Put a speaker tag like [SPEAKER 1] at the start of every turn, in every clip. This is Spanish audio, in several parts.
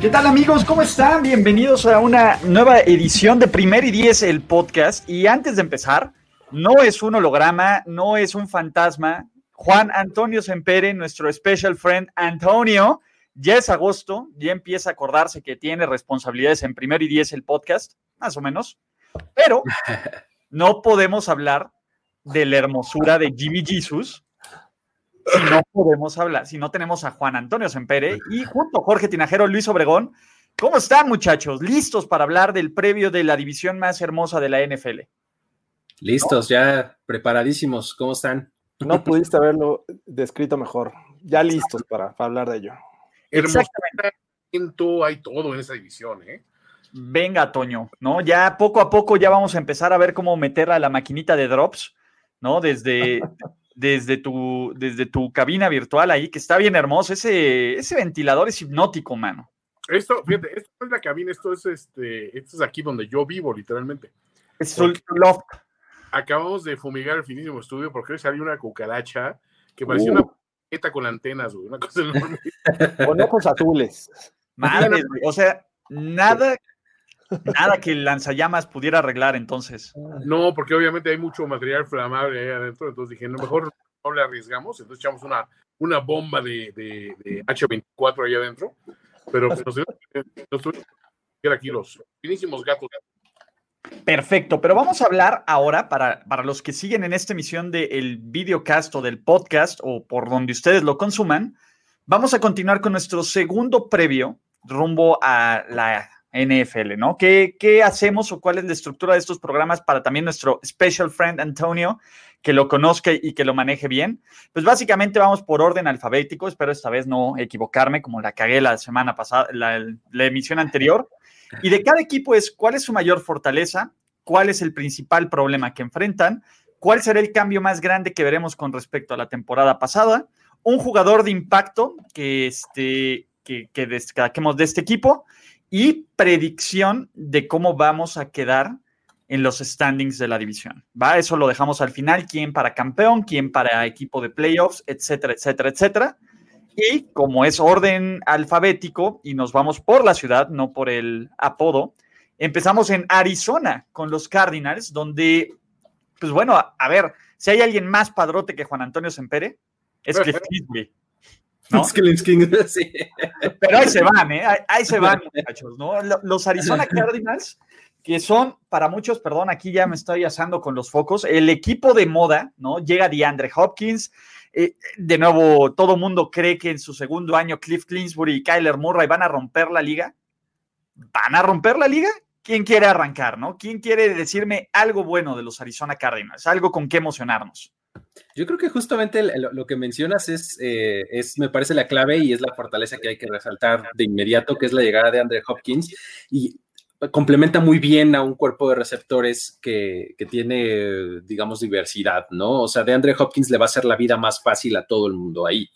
[SPEAKER 1] ¿Qué tal amigos? ¿Cómo están? Bienvenidos a una nueva edición de Primer y Diez, el podcast. Y antes de empezar, no es un holograma, no es un fantasma. Juan Antonio Sempere, nuestro special friend Antonio, ya es agosto, ya empieza a acordarse que tiene responsabilidades en Primer y Diez, el podcast, más o menos. Pero no podemos hablar de la hermosura de Jimmy Jesus si no podemos hablar, si no tenemos a Juan Antonio Sempere y junto a Jorge Tinajero, Luis Obregón. ¿Cómo están, muchachos? ¿Listos para hablar del previo de la división más hermosa de la NFL?
[SPEAKER 2] Listos, ya preparadísimos. ¿Cómo están?
[SPEAKER 3] No pudiste haberlo descrito mejor. Ya listos para, hablar de ello.
[SPEAKER 4] Exactamente. Hay todo en esa división, ¿eh?
[SPEAKER 1] Venga, Toño, ¿no? Ya poco a poco ya vamos a empezar a ver cómo meter a la maquinita de drops, ¿no? Desde, desde tu, desde tu cabina virtual ahí, que está bien hermoso. Ese, ese ventilador es hipnótico, mano.
[SPEAKER 4] Esto, fíjate, esto es la cabina, esto es este, esto es aquí donde yo vivo, literalmente.
[SPEAKER 1] Es un loft.
[SPEAKER 4] Acabamos de fumigar el finísimo estudio porque hoy salió una cucaracha que parecía una una con antenas, una cosa enorme.
[SPEAKER 3] Con ojos azules.
[SPEAKER 1] Madre, o sea, nada Nada que el lanzallamas pudiera arreglar entonces.
[SPEAKER 4] No, porque obviamente hay mucho material flamable ahí adentro, entonces dije, no, mejor no le arriesgamos, entonces echamos una, una bomba de, de, H24 ahí adentro, pero nos, tuvimos que aquí los finísimos gatos.
[SPEAKER 1] Perfecto, pero vamos a hablar ahora para, para los que siguen en esta emisión del videocast o del podcast o por donde ustedes lo consuman, vamos a continuar con nuestro segundo previo rumbo a la NFL, ¿no? ¿Qué, ¿Qué, hacemos o cuál es la estructura de estos programas para también nuestro special friend Antonio, que lo conozca y que lo maneje bien? Pues básicamente vamos por orden alfabético, espero esta vez no equivocarme como la cagué la semana pasada, la, emisión anterior. Y de cada equipo es cuál es su mayor fortaleza, cuál es el principal problema que enfrentan, cuál será el cambio más grande que veremos con respecto a la temporada pasada, un jugador de impacto que, este, que, que destaquemos de este equipo y predicción de cómo vamos a quedar en los standings de la división. ¿Va? Eso lo dejamos al final, quién para campeón, quién para equipo de playoffs, etcétera, etcétera, etcétera. Y como es orden alfabético y nos vamos por la ciudad, no por el apodo, empezamos en Arizona con los Cardinals, donde, pues bueno, a, ver, si hay alguien más padrote que Juan Antonio Sempere, es que
[SPEAKER 2] ¿no? sí.
[SPEAKER 1] Pero ahí se van, ¿eh? Ahí, se van, muchachos, ¿no? Los Arizona Cardinals, que son para muchos, perdón, aquí ya me estoy asando con los focos, el equipo de moda, ¿no? Llega DeAndre Hopkins. Eh, de nuevo, todo mundo cree que en su segundo año Cliff Clinsbury y Kyler Murray van a romper la liga. ¿Van a romper la liga? ¿Quién quiere arrancar, no? ¿Quién quiere decirme algo bueno de los Arizona Cardinals? Algo con qué emocionarnos.
[SPEAKER 2] Yo creo que justamente lo, que mencionas es, eh, es, me parece, la clave y es la fortaleza que hay que resaltar de inmediato, que es la llegada de Andre Hopkins. Y complementa muy bien a un cuerpo de receptores que, que, tiene, digamos, diversidad, ¿no? O sea, de Andre Hopkins le va a hacer la vida más fácil a todo el mundo ahí.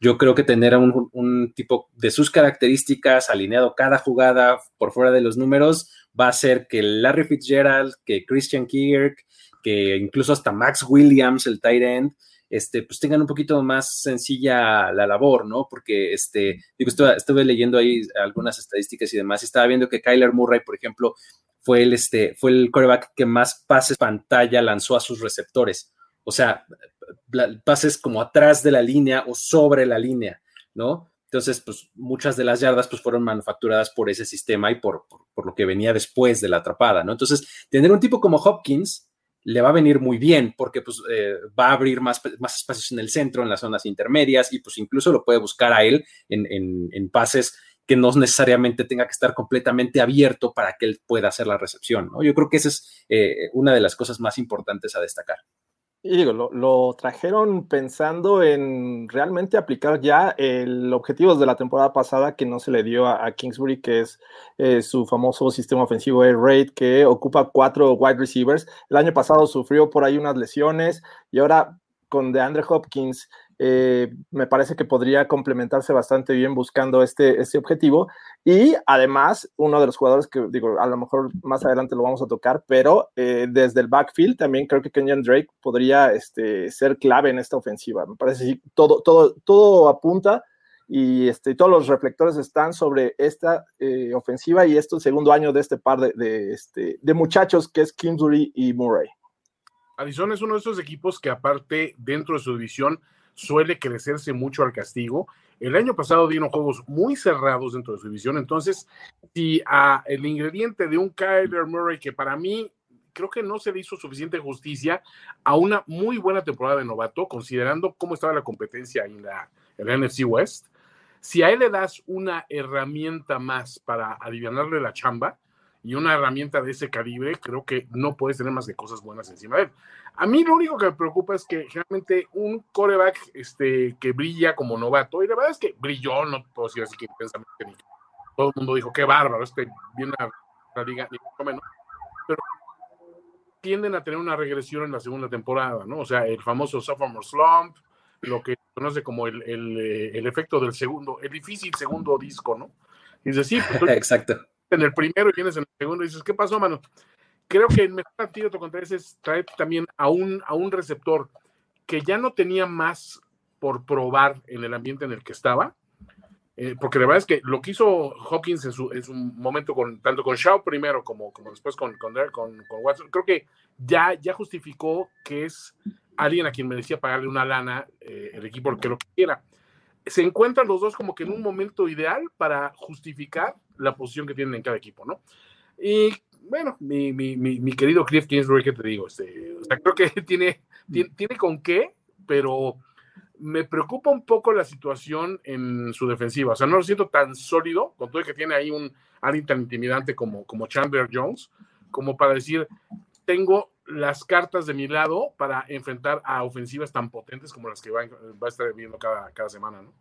[SPEAKER 2] Yo creo que tener un, un tipo de sus características alineado cada jugada por fuera de los números va a hacer que Larry Fitzgerald, que Christian Kirk, que incluso hasta Max Williams, el tight end, este, pues tengan un poquito más sencilla la labor, ¿no? Porque, este, digo, estuve, leyendo ahí algunas estadísticas y demás, y estaba viendo que Kyler Murray, por ejemplo, fue el, este, fue el coreback que más pases pantalla lanzó a sus receptores. O sea, pases como atrás de la línea o sobre la línea, ¿no? Entonces, pues muchas de las yardas pues, fueron manufacturadas por ese sistema y por, por, lo que venía después de la atrapada, ¿no? Entonces, tener un tipo como Hopkins, le va a venir muy bien porque pues, eh, va a abrir más, más espacios en el centro, en las zonas intermedias y pues incluso lo puede buscar a él en, pases que no necesariamente tenga que estar completamente abierto para que él pueda hacer la recepción. ¿no? Yo creo que esa es eh, una de las cosas más importantes a destacar.
[SPEAKER 3] Y digo, lo, trajeron pensando en realmente aplicar ya el objetivo de la temporada pasada que no se le dio a, Kingsbury, que es eh, su famoso sistema ofensivo Air Raid, que ocupa cuatro wide receivers. El año pasado sufrió por ahí unas lesiones y ahora con DeAndre Hopkins eh, me parece que podría complementarse bastante bien buscando este, este objetivo. Y además, uno de los jugadores que digo, a lo mejor más adelante lo vamos a tocar, pero eh, desde el backfield también creo que Kenyan Drake podría este, ser clave en esta ofensiva. Me parece que todo, todo, todo apunta y este, todos los reflectores están sobre esta eh, ofensiva y este segundo año de este par de, de, este, de muchachos que es Kingsbury y Murray.
[SPEAKER 4] Arizona es uno de esos equipos que aparte dentro de su división suele crecerse mucho al castigo. El año pasado dieron juegos muy cerrados dentro de su división, entonces si a el ingrediente de un Kyler Murray que para mí creo que no se le hizo suficiente justicia a una muy buena temporada de novato, considerando cómo estaba la competencia en la, NFC West. Si a él le das una herramienta más para aliviarle la chamba, y una herramienta de ese calibre, creo que no puedes tener más de cosas buenas encima de él. A mí lo único que me preocupa es que generalmente un coreback este, que brilla como novato, y la verdad es que brilló, no puedo decir así que intensamente, todo el mundo dijo, qué bárbaro, este viene a la liga, ni mucho menos, pero tienden a tener una regresión en la segunda temporada, ¿no? O sea, el famoso sophomore slump, lo que conoce como el, el, eh, el, efecto del segundo, el difícil segundo disco, ¿no? Y es decir,
[SPEAKER 2] pues, exacto
[SPEAKER 4] en el primero y vienes en el segundo y dices, ¿qué pasó, mano? Creo que el mejor antídoto contra ese es traer también a un, a un receptor que ya no tenía más por probar en el ambiente en el que estaba, eh, porque la verdad es que lo que hizo Hawkins en su, en su momento, con, tanto con Shaw primero como, como después con, con, con, Watson, creo que ya, ya justificó que es alguien a quien merecía pagarle una lana eh, el equipo que lo quiera se encuentran los dos como que en un momento ideal para justificar la posición que tienen en cada equipo, ¿no? Y bueno, mi, mi, mi, querido Cliff Kingsbury, que te digo, este, o sea, creo que tiene, tiene, con qué, pero me preocupa un poco la situación en su defensiva. O sea, no lo siento tan sólido, con todo el que tiene ahí un alguien tan intimidante como, como Chandler Jones, como para decir, tengo las cartas de mi lado para enfrentar a ofensivas tan potentes como las que va, a estar viendo cada, cada semana, ¿no?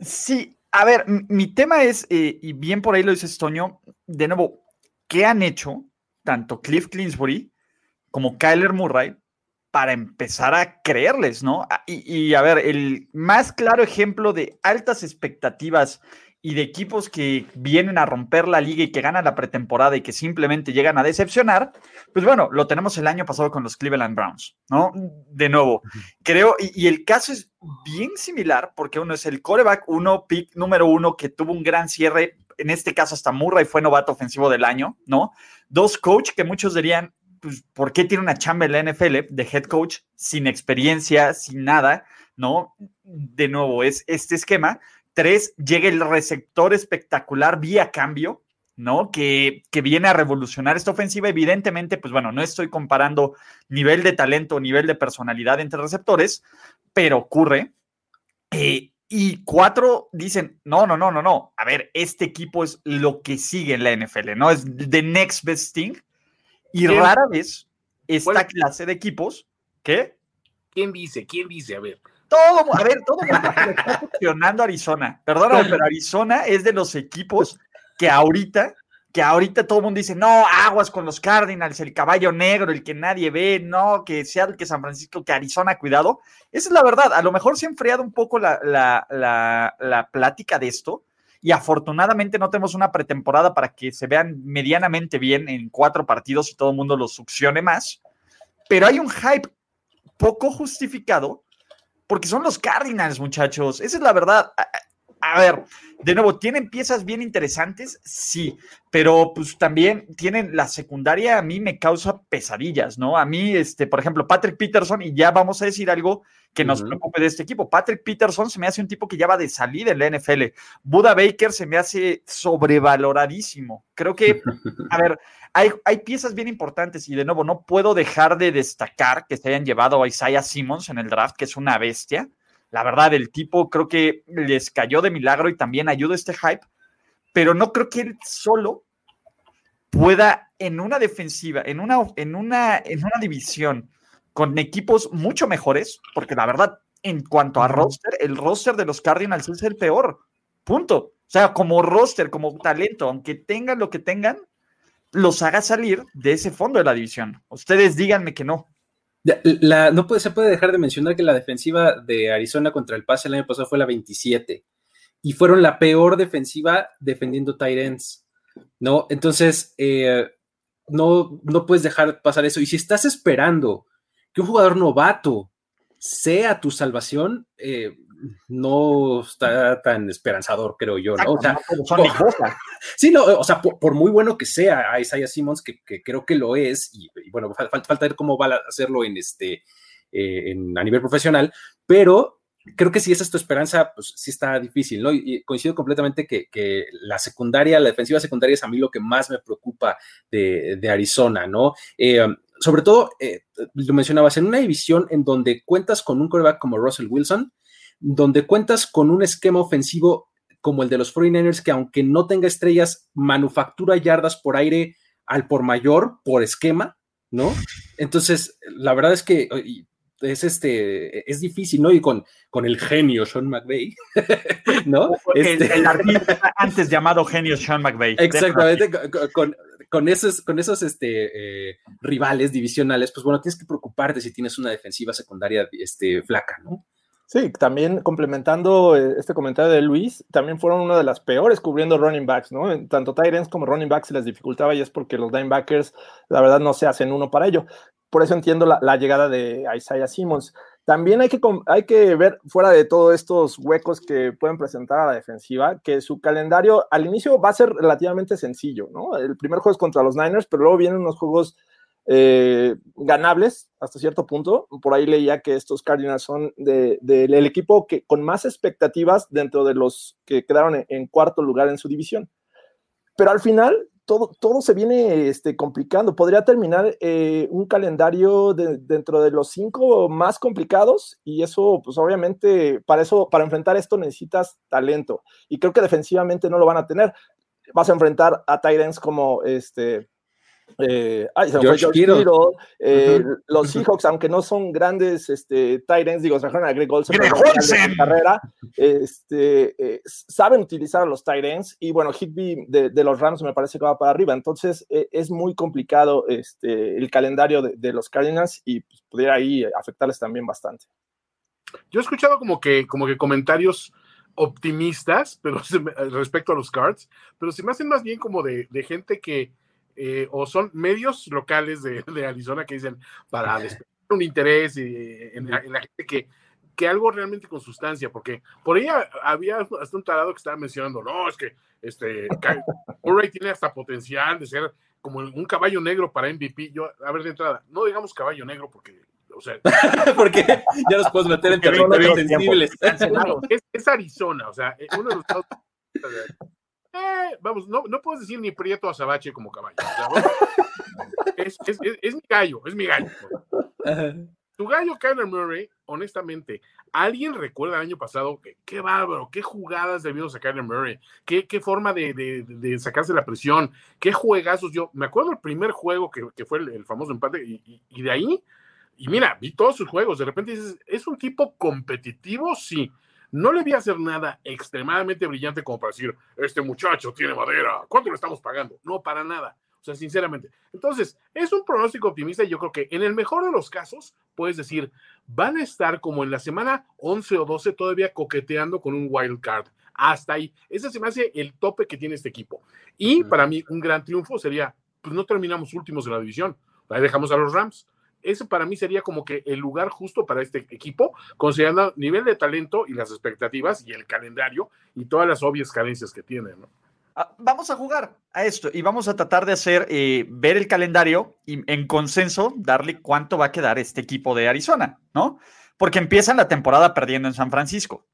[SPEAKER 1] Sí, a ver, mi tema es, eh, y bien por ahí lo dice Toño, de nuevo, ¿qué han hecho tanto Cliff Clinsbury como Kyler Murray para empezar a creerles, ¿no? Ah, y, y, a ver, el más claro ejemplo de altas expectativas y de equipos que vienen a romper la liga y que ganan la pretemporada y que simplemente llegan a decepcionar, pues bueno, lo tenemos el año pasado con los Cleveland Browns, ¿no? De nuevo, creo, y, el caso es bien similar porque uno es el coreback, uno, pick número uno, que tuvo un gran cierre, en este caso hasta Murray fue novato ofensivo del año, ¿no? Dos, coach, que muchos dirían, pues, ¿por qué tiene una chamba en la NFL de head coach sin experiencia, sin nada, ¿no? De nuevo, es este esquema Tres, llega el receptor espectacular vía cambio, ¿no? Que, que, viene a revolucionar esta ofensiva. Evidentemente, pues bueno, no estoy comparando nivel de talento nivel de personalidad entre receptores, pero ocurre. Eh, y cuatro dicen, no, no, no, no, no. A ver, este equipo es lo que sigue en la NFL, ¿no? Es the next best thing. Y rara vez esta clase de equipos, ¿qué?
[SPEAKER 4] ¿Quién dice? ¿Quién dice? A ver.
[SPEAKER 1] Todo, a ver, todo está funcionando Arizona. Perdóname, pero Arizona es de los equipos que ahorita, que ahorita todo el mundo dice, no, aguas con los Cardinals, el caballo negro, el que nadie ve, no, que sea el que San Francisco, que Arizona, cuidado. Esa es la verdad. A lo mejor se ha enfriado un poco la, la, la, la plática de esto. Y afortunadamente no tenemos una pretemporada para que se vean medianamente bien en cuatro partidos y todo el mundo los succione más. Pero hay un hype poco justificado porque son los Cardinals, muchachos. Esa es la verdad. A, ver, de nuevo, ¿tienen piezas bien interesantes? Sí, pero pues también tienen la secundaria, a mí me causa pesadillas, ¿no? A mí, este, por ejemplo, Patrick Peterson, y ya vamos a decir algo que nos preocupe de este equipo. Patrick Peterson se me hace un tipo que ya va de salida en la NFL. Buda Baker se me hace sobrevaloradísimo. Creo que, a ver, hay, piezas bien importantes y de nuevo no puedo dejar de destacar que se hayan llevado a Isaiah Simmons en el draft, que es una bestia. La verdad, el tipo creo que les cayó de milagro y también ayuda este hype, pero no creo que él solo pueda en una defensiva, en una, en una, en una división con equipos mucho mejores, porque la verdad, en cuanto a roster, el roster de los Cardinals es el peor. Punto. O sea, como roster, como talento, aunque tengan lo que tengan, los haga salir de ese fondo de la división. Ustedes díganme que no.
[SPEAKER 2] No puede, se puede dejar de mencionar que la defensiva de Arizona contra el pase el año pasado fue la 27 y fueron la peor defensiva defendiendo tight ¿no? Entonces, eh, no, no puedes dejar pasar eso. Y si estás esperando que un jugador novato sea tu salvación, eh, no está tan esperanzador, creo yo, ¿no? O sea, sí, no, o sea, por, muy bueno que sea a Isaiah Simmons, que, creo que lo es, y, bueno, falta, ver cómo va a hacerlo en este, eh, a nivel profesional, pero creo que si esa es tu esperanza, pues sí está difícil, ¿no? Y, coincido completamente que, la secundaria, la defensiva secundaria es a mí lo que más me preocupa de, Arizona, ¿no? Eh, sobre todo, eh, lo mencionabas, en una división en donde cuentas con un quarterback como Russell Wilson, donde cuentas con un esquema ofensivo como el de los 49ers, que aunque no tenga estrellas, manufactura yardas por aire al por mayor, por esquema, ¿no? Entonces, la verdad es que es este es difícil, ¿no? Y con, con el genio Sean McVay, ¿no?
[SPEAKER 1] El, este artista antes llamado genio Sean McVay.
[SPEAKER 2] Exactamente, con, esos, con esos este, eh, rivales divisionales, pues bueno, tienes que preocuparte si tienes una defensiva secundaria este, flaca, ¿no?
[SPEAKER 3] Sí, también complementando eh, este comentario de Luis, también fueron una de las peores cubriendo running backs, ¿no? Tanto Tyrants como running backs se les dificultaba y es porque los linebackers, la verdad, no se hacen uno para ello. Por eso entiendo la, llegada de Isaiah Simmons. También hay que, hay que ver, fuera de todos estos huecos que pueden presentar a la defensiva, que su calendario al inicio va a ser relativamente sencillo, ¿no? El primer juego es contra los Niners, pero luego vienen unos juegos eh, ganables hasta cierto punto. Por ahí leía que estos Cardinals son del equipo que con más expectativas dentro de los que quedaron en, cuarto lugar en su división. Pero al final todo, todo se viene este, complicando. Podría terminar eh, un calendario dentro de los cinco más complicados y eso, pues obviamente, para eso, para enfrentar esto necesitas talento y creo que defensivamente no lo van a tener. Vas a enfrentar a Tyrants como este eh, George, eh, Los Seahawks, aunque no son grandes este, Titans, digo, trajeron a Greg Olsen en carrera, este, eh, saben utilizar a los Titans y bueno, Higby de, de, los Rams me parece que va para arriba, entonces eh, es muy complicado este, el calendario de, de los Cardinals y pues, pudiera ahí afectarles también bastante.
[SPEAKER 4] Yo he escuchado como que, como que comentarios optimistas pero respecto a los Cards, pero se me hacen más bien como de, de gente que eh, o son medios locales de, Arizona que dicen para despertar un interés en, la, gente que, que algo realmente con sustancia, porque por ahí había hasta un tarado que estaba mencionando, no, es que este Murray tiene hasta potencial de ser como un caballo negro para MVP. Yo, a ver, de entrada, no digamos caballo negro porque, o sea,
[SPEAKER 2] porque ya los puedes meter en territorios sensibles.
[SPEAKER 4] Es, es, Arizona, o sea, uno de los estados eh, vamos, no, no puedes decir ni prieto azabache como caballo. es, mi gallo, es mi gallo. Tu gallo, Kyler Murray, honestamente, ¿alguien recuerda el año pasado que, qué bárbaro, qué jugadas debió sacar Kyler Murray? ¿Qué, qué forma de, sacarse la presión? ¿Qué juegazos? Yo me acuerdo el primer juego que, fue el, famoso empate y, y, de ahí, y mira, vi todos sus juegos. De repente dices, ¿es un tipo competitivo? Sí. No le vi hacer nada extremadamente brillante como para decir, este muchacho tiene madera, ¿cuánto le estamos pagando? No, para nada. O sea, sinceramente. Entonces, es un pronóstico optimista y yo creo que en el mejor de los casos, puedes decir, van a estar como en la semana 11 o 12 todavía coqueteando con un wild card. Hasta ahí. Ese se me hace el tope que tiene este equipo. Y para mí, un gran triunfo sería, pues no terminamos últimos en la división. Ahí dejamos a los Rams ese para mí sería como que el lugar justo para este equipo, considerando el nivel de talento y las expectativas y el calendario y todas las obvias carencias que tiene, ¿no?
[SPEAKER 1] Ah, vamos a jugar a esto y vamos a tratar de hacer, eh, ver el calendario y en consenso darle cuánto va a quedar este equipo de Arizona, ¿no? Porque empiezan la temporada perdiendo en San Francisco.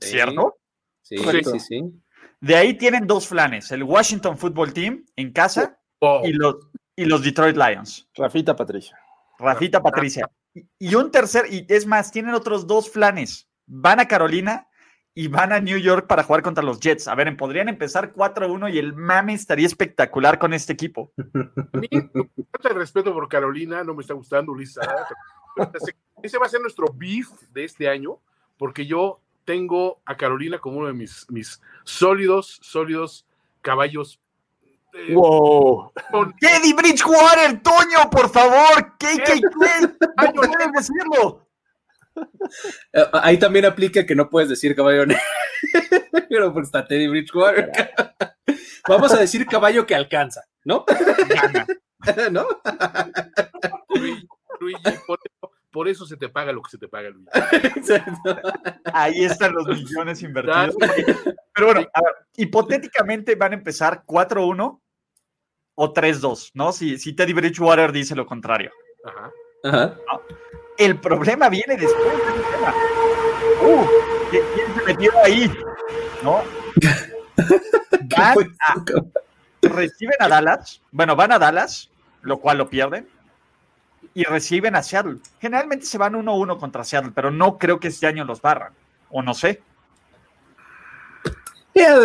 [SPEAKER 1] ¿Cierto?
[SPEAKER 2] Sí, sí, sí,
[SPEAKER 1] De ahí tienen dos flanes, el Washington Football Team en casa oh. y los y los Detroit Lions.
[SPEAKER 3] Rafita Patricia.
[SPEAKER 1] Rafita Patricia. Y un tercer, y es más, tienen otros dos flanes. Van a Carolina y van a New York para jugar contra los Jets. A ver, podrían empezar 4-1 y el mame estaría espectacular con este equipo.
[SPEAKER 4] A mí, el respeto por Carolina, no me está gustando, Ulises. Ese va a ser nuestro beef de este año, porque yo tengo a Carolina como uno de mis, mis sólidos, sólidos caballos.
[SPEAKER 1] Eh, wow. Teddy Bridgewater, Toño, por favor. ¿Qué, qué, qué? No puedes decirlo.
[SPEAKER 2] Eh, ahí también aplica que no puedes decir caballo negro, pero porque está Teddy Bridgewater. Vamos a decir caballo que alcanza, ¿no? ¿No?
[SPEAKER 4] por, eso se te paga lo que se te paga, Luis.
[SPEAKER 1] Ahí están los millones invertidos. Pero bueno, hipotéticamente van a empezar 4-1 o 3-2, ¿no? Si, si Teddy Bridgewater dice lo contrario. Ajá. Ajá. El problema viene después Uh, ¿quién se metió ahí? ¿No? reciben a Dallas, bueno, van a Dallas, lo cual lo pierden, y reciben a Seattle. Generalmente se van 1-1 contra Seattle, pero no creo que este año los barran, o no sé.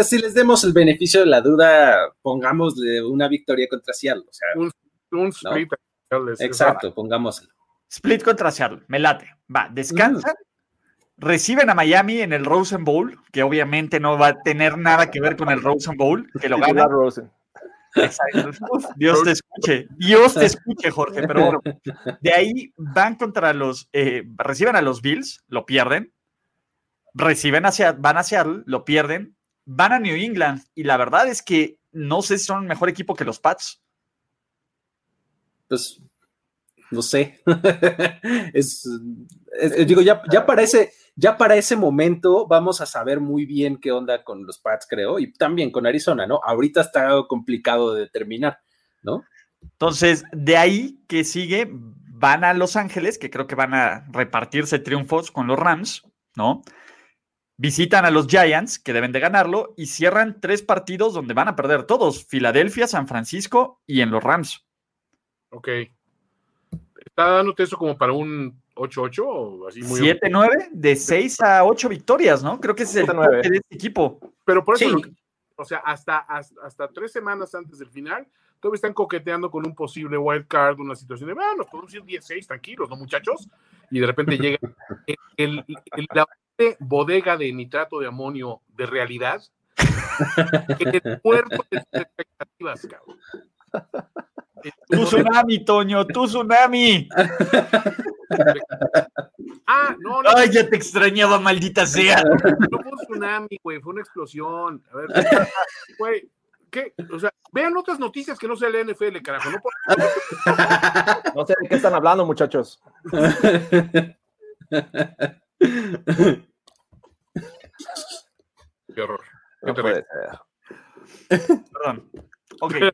[SPEAKER 2] Si les demos el beneficio de la duda, pongámosle una victoria contra Seattle. O sea, un, Exacto, pongámoslo.
[SPEAKER 1] Split contra Seattle, me late. Va, descansan, reciben a Miami en el Rosen Bowl, que obviamente no va a tener nada que ver con el Rosen Bowl, que lo gana. Rosen. Dios te escuche, Dios te escuche, Jorge. Pero bueno, de ahí van contra los, eh, reciben a los Bills, lo pierden, reciben hacia, van a Seattle, lo pierden, van a New England y la verdad es que no sé si son mejor equipo que los Pats.
[SPEAKER 2] Pues no sé. es, digo, ya, ya, para ese, ya para ese momento vamos a saber muy bien qué onda con los Pats, creo, y también con Arizona, ¿no? Ahorita está complicado de determinar, ¿no?
[SPEAKER 1] Entonces, de ahí que sigue, van a Los Ángeles, que creo que van a repartirse triunfos con los Rams, ¿no? Visitan a los Giants, que deben de ganarlo, y cierran tres partidos donde van a perder todos, Filadelfia, San Francisco y en los Rams.
[SPEAKER 4] Ok. ¿Está dándote eso como para un 8-8 o así muy
[SPEAKER 1] 7-9 de 6 a 8 victorias, ¿no? Creo que ese es el de este equipo.
[SPEAKER 4] Pero por eso, o sea, hasta, hasta, tres semanas antes del final, todavía están coqueteando con un posible wild card, una situación de, bueno, nos podemos ir 16, tranquilos, ¿no, muchachos? Y de repente llega el, la bodega de nitrato de amonio de realidad, el puerto de expectativas, cabrón.
[SPEAKER 1] Tu tsunami, Toño, tu tsunami.
[SPEAKER 4] ah, no,
[SPEAKER 1] no. Ay, ya te extrañaba, maldita sea.
[SPEAKER 4] No fue un tsunami, güey, fue una explosión. A ver, güey, ¿qué? O sea, vean otras noticias que no sea la NFL, carajo. No,
[SPEAKER 3] no sé de qué están hablando, muchachos.
[SPEAKER 4] Qué horror.
[SPEAKER 1] no puede ser. Perdón. Ok.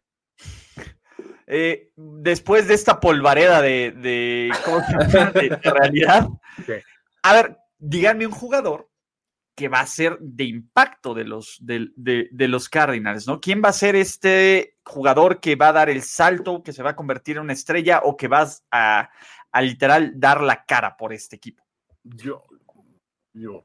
[SPEAKER 1] Eh, después de esta polvareda de, de, realidad, a ver, díganme un jugador que va a ser de impacto de los, de, los Cardinals, ¿no? ¿Quién va a ser este jugador que va a dar el salto, que se va a convertir en una estrella o que va a, a literal dar la cara por este equipo?
[SPEAKER 4] Yo,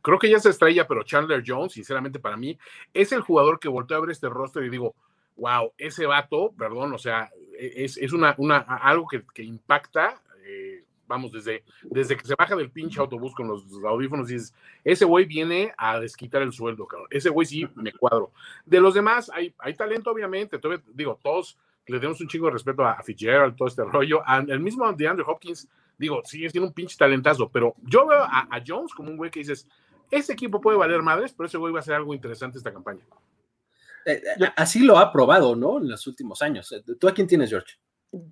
[SPEAKER 4] creo que ya es estrella, pero Chandler Jones, sinceramente para mí, es el jugador que volteó a ver este roster y digo, wow, ese vato, perdón, o sea, e, es, es una, una, algo que, que impacta, eh, vamos, desde, desde que se baja del pinche autobús con los audífonos y dices, ese güey viene a desquitar el sueldo, cabrón. Ese güey sí me cuadro. De los demás, hay, hay talento, obviamente. Todavía, digo, todos le tenemos un chingo de respeto a, Fitzgerald, todo este rollo. el mismo de Andrew Hopkins, digo, sigue siendo un pinche talentazo, pero yo veo a, Jones como un güey que dices, ese equipo puede valer madres, pero ese güey va a ser algo interesante esta campaña.
[SPEAKER 2] Eh, así lo ha probado, ¿no? En los últimos años. ¿Tú a quién tienes, George?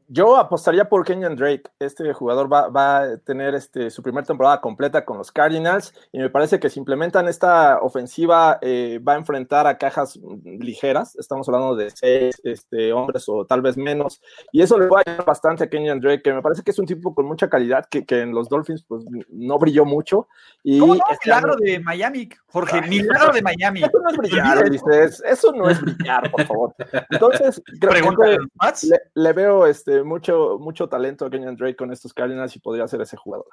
[SPEAKER 3] Yo apostaría por Kenyan Drake. Este jugador va, a tener este, su primera temporada completa con los Cardinals y me parece que si implementan esta ofensiva eh, va a enfrentar a cajas ligeras. Estamos hablando de seis este, hombres o tal vez menos. Y eso le va a ayudar bastante a Kenyan Drake, que me parece que es un tipo con mucha calidad que, en los Dolphins pues, no brilló mucho. Y
[SPEAKER 1] ¿Cómo no? Este milagro de Miami, Jorge. milagro de Miami.
[SPEAKER 3] Eso no es brillar, dices. Eso no es brillar, por favor. Entonces, creo que le veo este, mucho, mucho talento a Kenyan Drake con estos Cardinals y podría ser ese jugador.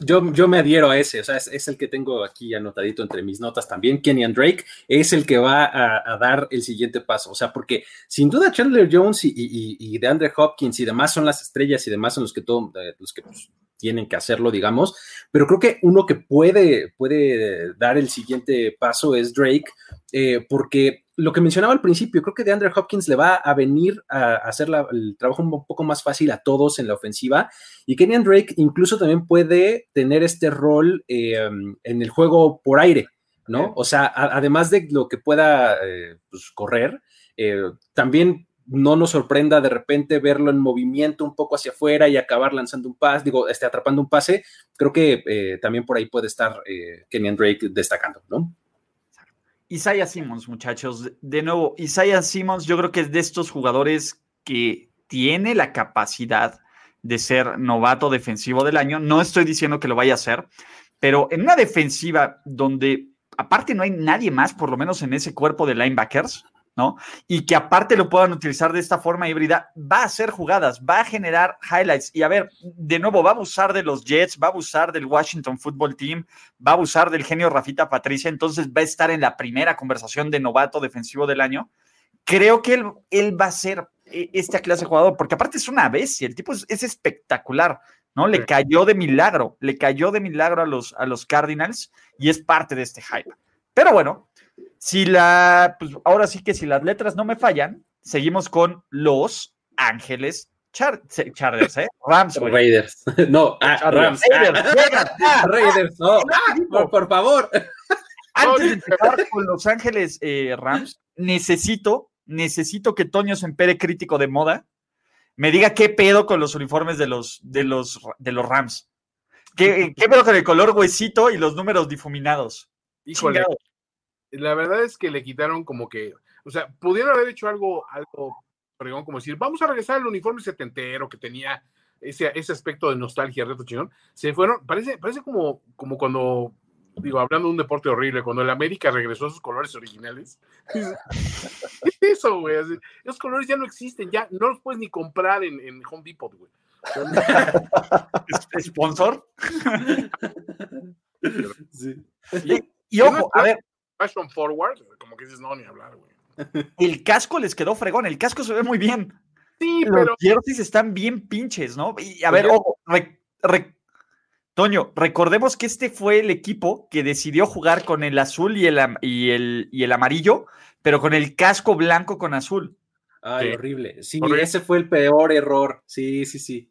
[SPEAKER 2] Yo, yo me adhiero a ese, o sea, es, el que tengo aquí anotadito entre mis notas también. Kenny Drake es el que va a, dar el siguiente paso, o sea, porque sin duda Chandler Jones y, y, Andre Hopkins y demás son las estrellas y demás son los que, todo, eh, los que pues, tienen que hacerlo, digamos, pero creo que uno que puede, puede dar el siguiente paso es Drake, eh, porque lo que mencionaba al principio, creo que de Andrew Hopkins le va a venir a hacer el trabajo un poco más fácil a todos en la ofensiva. Y Kenyan Drake incluso también puede tener este rol eh, en el juego por aire, ¿no? O sea, además de lo que pueda eh, pues, correr, eh, también no nos sorprenda de repente verlo en movimiento un poco hacia afuera y acabar lanzando un pase, digo, este, atrapando un pase. Creo que también por ahí puede estar Kenyan Drake destacando, ¿no?
[SPEAKER 1] Isaiah Simmons, muchachos. De nuevo, Isaiah Simmons, yo creo que es de estos jugadores que tiene la capacidad de ser novato defensivo del año. No estoy diciendo que lo vaya a hacer, pero en una defensiva donde aparte no hay nadie más, por lo menos en ese cuerpo de linebackers, ¿no? Y que aparte lo puedan utilizar de esta forma híbrida, va a hacer jugadas, va a generar highlights. Y a ver, de nuevo, va a abusar de los Jets, va a abusar del Washington Football Team, va a abusar del genio Rafita Patricia, entonces va a estar en la primera conversación de novato defensivo del año. Creo que él, va a ser e, esta clase de jugador, porque aparte es una bestia, el tipo es, espectacular. ¿no? Le cayó de milagro, le cayó de milagro a los, a los Cardinals y es parte de este hype. Pero bueno, si la, pues ahora sí que si las letras no me fallan, seguimos con Los Ángeles Chargers, ¿eh? Rams,
[SPEAKER 2] Raiders. No, ah, Rams. Raiders, ah, Raiders, no. Ah, por, favor.
[SPEAKER 1] Antes de empezar con Los Ángeles eh, Rams, necesito, necesito que Toño Sempere, crítico de moda, me diga qué pedo con los uniformes de los, de los, de los Rams. ¿Qué, qué pedo con el color huesito y los números difuminados?
[SPEAKER 4] Híjole la verdad es que le quitaron como que, o sea, pudieron haber hecho algo, algo pregón, como decir, vamos a regresar al uniforme setentero que tenía ese, ese aspecto de nostalgia, reto chingón. Se fueron, parece, parece como, como cuando, digo, hablando de un deporte horrible, cuando el América regresó a sus colores originales. ¿Qué es eso, güey? Esos colores ya no existen, ya no los puedes ni comprar en, en Home Depot, güey.
[SPEAKER 1] ¿Sponsor? sí. y ojo, a ver,
[SPEAKER 4] fashion forward, como que dices, no, ni hablar, güey.
[SPEAKER 1] El casco les quedó fregón, el casco se ve muy bien.
[SPEAKER 4] Sí, Los pero.
[SPEAKER 1] jerseys están bien pinches, ¿no? Y a ver, ojo, Toño, recordemos que este fue el equipo que decidió jugar con el azul y el, y el, y el amarillo, pero con el casco blanco con azul.
[SPEAKER 2] Ay, horrible. Sí, ese fue el peor error. Sí, sí, sí.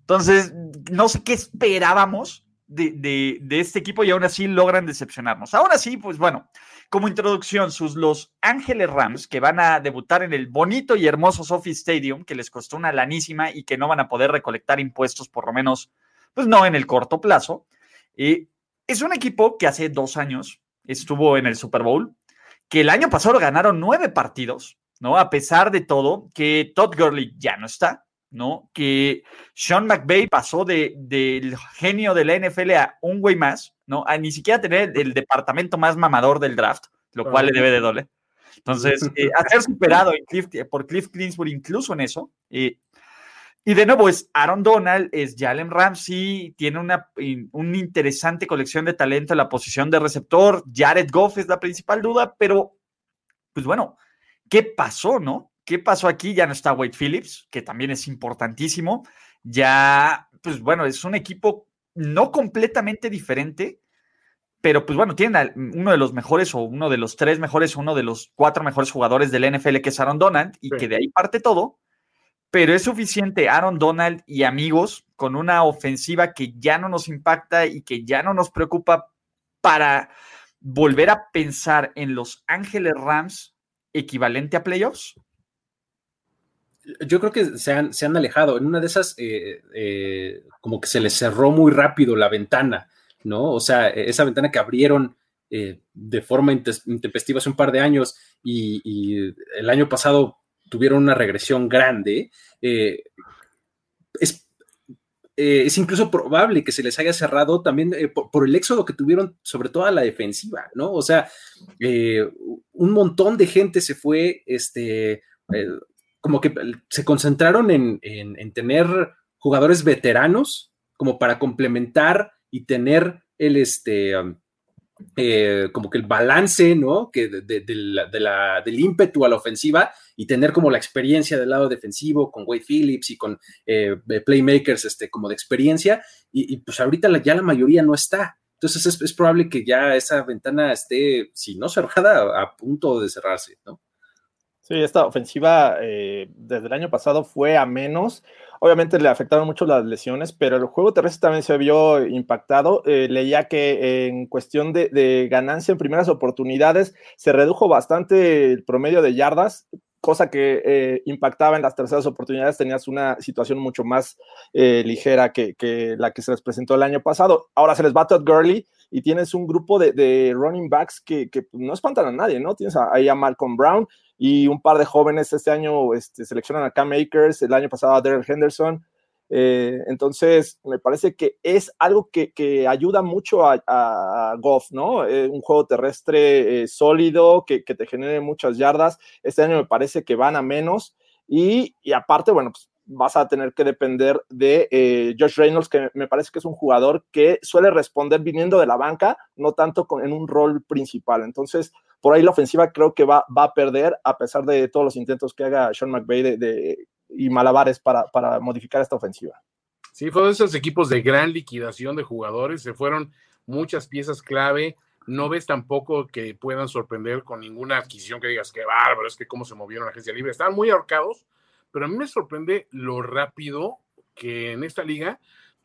[SPEAKER 1] Entonces, no sé qué esperábamos de, este equipo y aún así logran decepcionarnos. Ahora sí, pues bueno, como introducción, sus Los Ángeles Rams, que van a debutar en el bonito y hermoso Sophie Stadium, que les costó una lanísima y que no van a poder recolectar impuestos, por lo menos, pues no en el corto plazo. y es un equipo que hace dos años estuvo en el Super Bowl, que el año pasado ganaron nueve partidos, ¿no? A pesar de todo, que Todd Gurley ya no está, ¿no? Que Sean McVay pasó de, del genio de la NFL a un güey más, ¿no? A ni siquiera tener el departamento más mamador del draft, lo cual le debe de doler. Entonces, eh, a ser superado por Cliff Clinsbury incluso en eso. y de nuevo es Aaron Donald, es Jalen Ramsey, tiene una, una interesante colección de talento en la posición de receptor. Jared Goff es la principal duda, pero pues bueno, ¿qué pasó, no? ¿Qué pasó aquí? Ya no está Wade Phillips, que también es importantísimo. Ya, pues bueno, es un equipo no completamente diferente, pero pues bueno, tienen uno de los mejores o uno de los tres mejores, uno de los cuatro mejores jugadores del NFL que es Aaron Donald y que de ahí parte todo. Pero es suficiente Aaron Donald y amigos con una ofensiva que ya no nos impacta y que ya no nos preocupa para volver a pensar en los Ángeles Rams equivalente a playoffs
[SPEAKER 2] yo creo que se han, se han alejado. En una de esas, eh, eh, como que se les cerró muy rápido la ventana, ¿no? O sea, e, esa ventana que abrieron eh, de forma intempestiva hace un par de años y, el año pasado tuvieron una regresión grande, es, es, incluso probable que se les haya cerrado también por, por, el éxodo que tuvieron, sobre todo a la defensiva, ¿no? O sea, un montón de gente se fue, este como que se concentraron en, tener jugadores veteranos como para complementar y tener el, este, um, eh, como que el balance, ¿no? Que de, la, del ímpetu a la ofensiva y tener como la experiencia del lado defensivo con Wade Phillips y con eh, playmakers, este, como de experiencia, y, pues ahorita ya la mayoría no está. Entonces es, probable que ya esa ventana esté, si no cerrada, a punto de cerrarse, ¿no?
[SPEAKER 3] Esta ofensiva eh, desde el año pasado fue a menos. Obviamente le afectaron mucho las lesiones, pero el juego terrestre también se vio impactado. Eh, leía que en cuestión de, ganancia en primeras oportunidades se redujo bastante el promedio de yardas, cosa que eh, impactaba en las terceras oportunidades. Tenías una situación mucho más ligera que, la que se les presentó el año pasado. Ahora se les va Todd Gurley y tienes un grupo de, running backs que, no espantan a nadie, ¿no? Tienes ahí a Malcolm Brown, y un par de jóvenes este año este, seleccionan a Cam Makers, el año pasado a Daryl Henderson. Eh, entonces, me parece que es algo que, ayuda mucho a, Goff, ¿no? Eh, un juego terrestre eh, sólido, que, te genere muchas yardas. Este año me parece que van a menos. Y, y aparte, bueno, pues vas a tener que depender de Josh Reynolds, que me parece que es un jugador que suele responder viniendo de la banca, no tanto con, en un rol principal. Entonces, por ahí la ofensiva creo que va, va a perder a pesar de todos los intentos que haga Sean McVay de, y malabares para, para modificar esta ofensiva.
[SPEAKER 4] Sí, fueron esos equipos de gran liquidación de jugadores, se fueron muchas piezas clave. No ves tampoco que puedan sorprender con ninguna adquisición que digas que bárbaro, es que cómo se movieron la agencia libre. Estaban muy ahorcados, pero a mí me sorprende lo rápido que en esta liga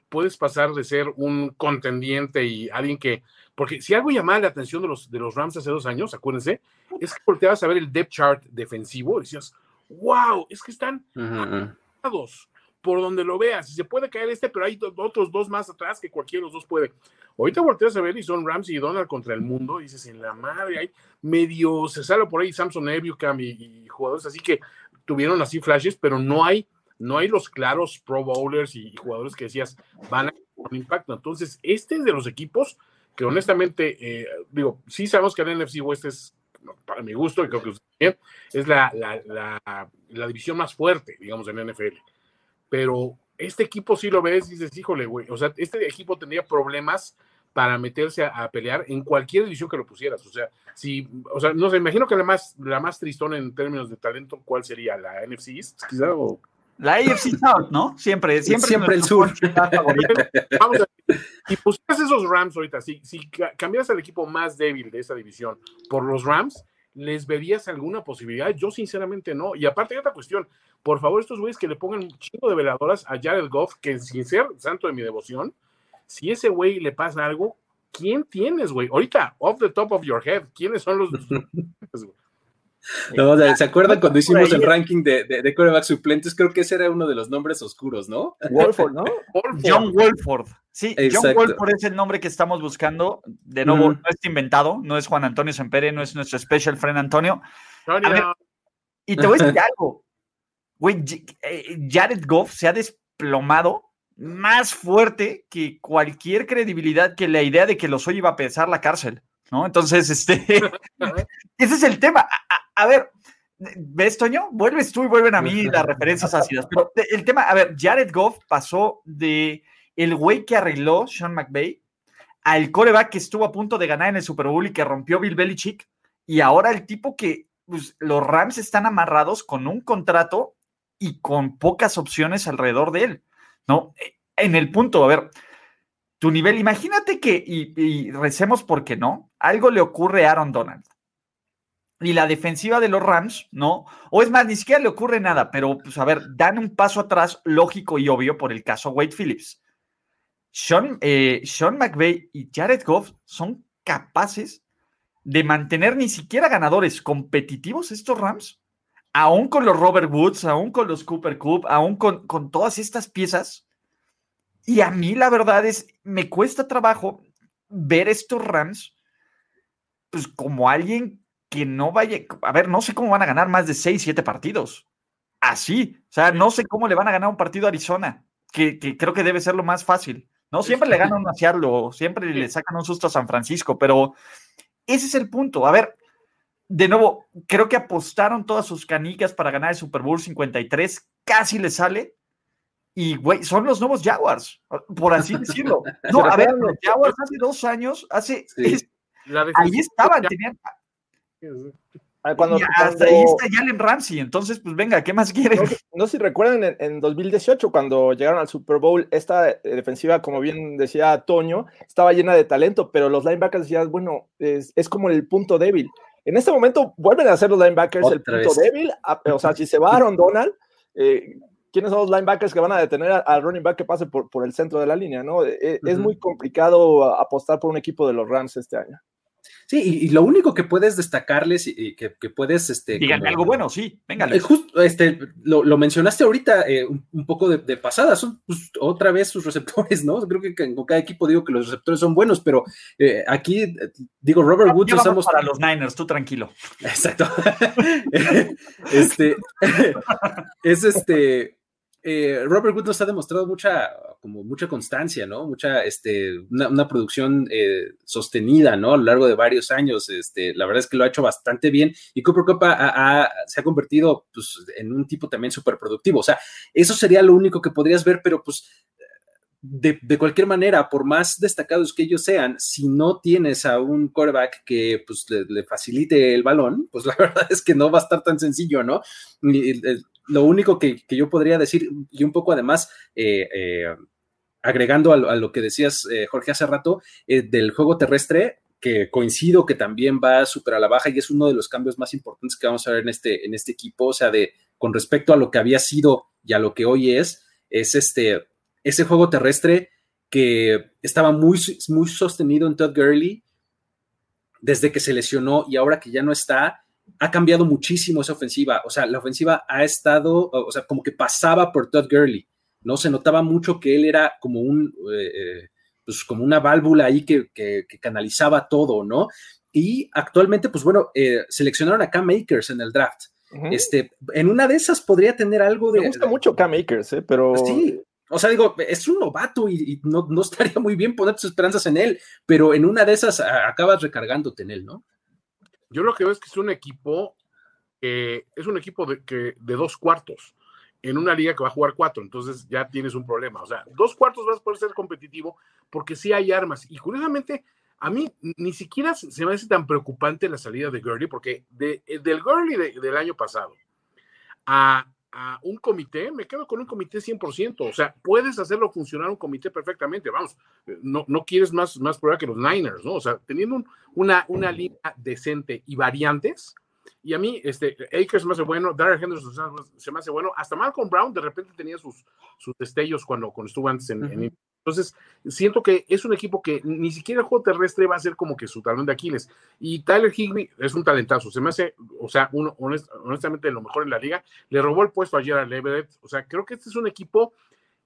[SPEAKER 4] puedes pasar de ser un contendiente y alguien que porque si algo llamaba la atención de los, de los Rams hace dos años, acuérdense, es que volteabas a ver el depth chart defensivo y decías, wow, es que están por donde lo veas. Y se puede caer este, pero hay otros dos más atrás que cualquiera de los dos puede. Ahorita volteas a ver y son Rams y Donald contra el mundo. Y dices, en la madre, hay medio, se sale por ahí Samson Ebucam y, y jugadores así que tuvieron así flashes, pero no hay, no hay los claros pro bowlers y, jugadores que decías van a un impacto. Entonces, este es de los equipos que honestamente, eh, digo, sí sabemos que el NFC West es, para mi gusto, y creo que es la, la, división más fuerte, digamos, en NFL. Pero este equipo sí lo ves y dices, híjole, güey, o sea, este equipo tendría problemas para meterse a, pelear en cualquier división que lo pusieras. O sea, si, o sea, no sé, imagino que la más, la más tristona en términos de talento, ¿cuál sería? ¿La NFC East, quizá? O,
[SPEAKER 1] la AFC South, ¿no? Siempre, siempre.
[SPEAKER 2] Siempre el sur.
[SPEAKER 4] Vamos a si pusieras esos Rams ahorita, si, si cambiaras al equipo más débil de esa división por los Rams, ¿les verías alguna posibilidad? Yo sinceramente no. Y aparte hay otra cuestión. Por favor, estos güeyes que le pongan un chingo de veladoras a Jared Goff, que sin ser santo de mi devoción, si ese güey le pasa algo, ¿quién tienes, güey? Ahorita, off the top of your head, ¿quiénes son los...
[SPEAKER 2] ¿Se acuerdan cuando hicimos el ranking de, de, suplentes? Creo que ese era uno de los nombres oscuros, ¿no?
[SPEAKER 1] Wolford, ¿no? John Wolford. Sí, John Wolford es el nombre que estamos buscando. De nuevo, no es inventado, no es Juan Antonio Sempere, no es nuestro special friend Antonio. y te voy a decir algo. Güey, eh, Jared Goff se ha desplomado más fuerte que cualquier credibilidad que la idea de que los hoy iba a pesar la cárcel. ¿no? Entonces, este, ese es el tema. A, ver, ¿ves, Toño? Vuelves tú y vuelven a mí las referencias ácidas. Pero el tema, a ver, Jared Goff pasó de el güey que arregló Sean McVay al coreback que estuvo a punto de ganar en el Super Bowl y que rompió Bill Belichick, y ahora el tipo que pues, los Rams están amarrados con un contrato y con pocas opciones alrededor de él, ¿no? En el punto, a ver, tu nivel, imagínate que, y, recemos porque no, algo le ocurre a Aaron Donald. Y la defensiva de los Rams, ¿no? O es más, ni siquiera le ocurre nada, pero pues a ver, dan un paso atrás lógico y obvio por el caso Wade Phillips. Sean, eh, Sean McVay y Jared Goff son capaces de mantener ni siquiera ganadores competitivos estos Rams, aún con los Robert Woods, aún con los Cooper Cup, aún con, con todas estas piezas y a mí la verdad es, me cuesta trabajo ver estos Rams, pues como alguien que no vaya, a ver, no sé cómo van a ganar más de 6, 7 partidos. Así, o sea, no sé cómo le van a ganar un partido a Arizona, que, creo que debe ser lo más fácil. No, siempre le ganan a Seattle, siempre le sacan un susto a San Francisco, pero ese es el punto. A ver, de nuevo, creo que apostaron todas sus canicas para ganar el Super Bowl 53, casi le sale, y, güey, son los nuevos Jaguars, por así decirlo. No, a ver, los Jaguars hace dos años, hace... ahí estaban, tenían...
[SPEAKER 3] Ah, cuando,
[SPEAKER 1] hasta ahí está Jalen Ramsey, entonces, pues venga, ¿qué más quieren?
[SPEAKER 3] No, sé si recuerdan en, 2018, cuando llegaron al Super Bowl, esta eh, defensiva, como bien decía Toño, estaba llena de talento, pero los linebackers decían, bueno, es, como el punto débil. En este momento vuelven a ser los linebackers el punto débil, o sea, si se va Aaron Donald, eh, quiénes son los linebackers que van a detener al running back que pase por, por el centro de la línea, ¿no? E, es, muy complicado apostar por un equipo de los Rams este año.
[SPEAKER 2] Sí, y, lo único que puedes destacarles y que, puedes, este,
[SPEAKER 1] díganme algo bueno, sí, venga.
[SPEAKER 2] Eh, justo, este, lo, mencionaste ahorita eh, un, poco de, pasada, son pues, otra vez sus receptores, ¿no? Creo que con cada equipo digo que los receptores son buenos, pero eh, aquí digo Robert Woods.
[SPEAKER 1] Vamos para los Niners, tú tranquilo.
[SPEAKER 2] Exacto. este es este eh, Robert Wood nos ha demostrado mucha, como mucha constancia, ¿no? Mucha, este, una, producción eh, sostenida, ¿no? A lo largo de varios años. Este, la verdad es que lo ha hecho bastante bien y Cooper Cup se ha convertido pues, en un tipo también súper productivo. O sea, eso sería lo único que podrías ver, pero pues de, cualquier manera, por más destacados que ellos sean, si no tienes a un quarterback que pues, le, facilite el balón, pues la verdad es que no va a estar tan sencillo, ¿no? Lo único que, yo podría decir, y un poco además, eh, eh, agregando a lo, que decías, eh, Jorge, hace rato, del juego terrestre, que coincido que también va súper a la baja y es uno de los cambios más importantes que vamos a ver en este, en este equipo, o sea, de con respecto a lo que había sido y a lo que hoy es, es este, ese juego terrestre que estaba muy, muy sostenido en Todd Gurley desde que se lesionó y ahora que ya no está, ha cambiado muchísimo esa ofensiva. O sea, la ofensiva ha estado, o sea, como que pasaba por Todd Gurley, ¿no? Se notaba mucho que él era como un, eh, eh, pues como una válvula ahí que, canalizaba todo, ¿no? Y actualmente, pues bueno, eh, seleccionaron a Cam Makers en el draft. Este, en una de esas podría tener algo de.
[SPEAKER 3] Me gusta mucho Cam Makers, ¿eh? pero.
[SPEAKER 2] Sí, o sea, digo, es un novato y, no, no, estaría muy bien poner tus esperanzas en él, pero en una de esas acabas recargándote en él, ¿no?
[SPEAKER 4] Yo lo que veo es que es un equipo que es un equipo de, que, de dos cuartos en una liga que va a jugar cuatro, entonces ya tienes un problema. O sea, dos cuartos vas a poder ser competitivo porque sí hay armas. Y curiosamente, a mí ni siquiera se me hace tan preocupante la salida de Gurley, porque de, del Gurley del año pasado a a un comité, me quedo con un comité 100%. O sea, puedes hacerlo funcionar un comité perfectamente. Vamos, no, no quieres más, más prueba que los Niners, ¿no? O sea, teniendo una, una línea decente y variantes. Y a mí, este, Akers me hace bueno, Darrell Henderson se me hace bueno. Hasta Malcolm Brown de repente tenía sus, sus destellos cuando, cuando estuvo antes en, en entonces, siento que es un equipo que ni siquiera el juego terrestre va a ser como que su talón de Aquiles. Y Tyler Higbee es un talentazo. Se me hace, o sea, uno, honestamente, lo mejor en la liga. Le robó el puesto ayer a Leverett. O sea, creo que este es un equipo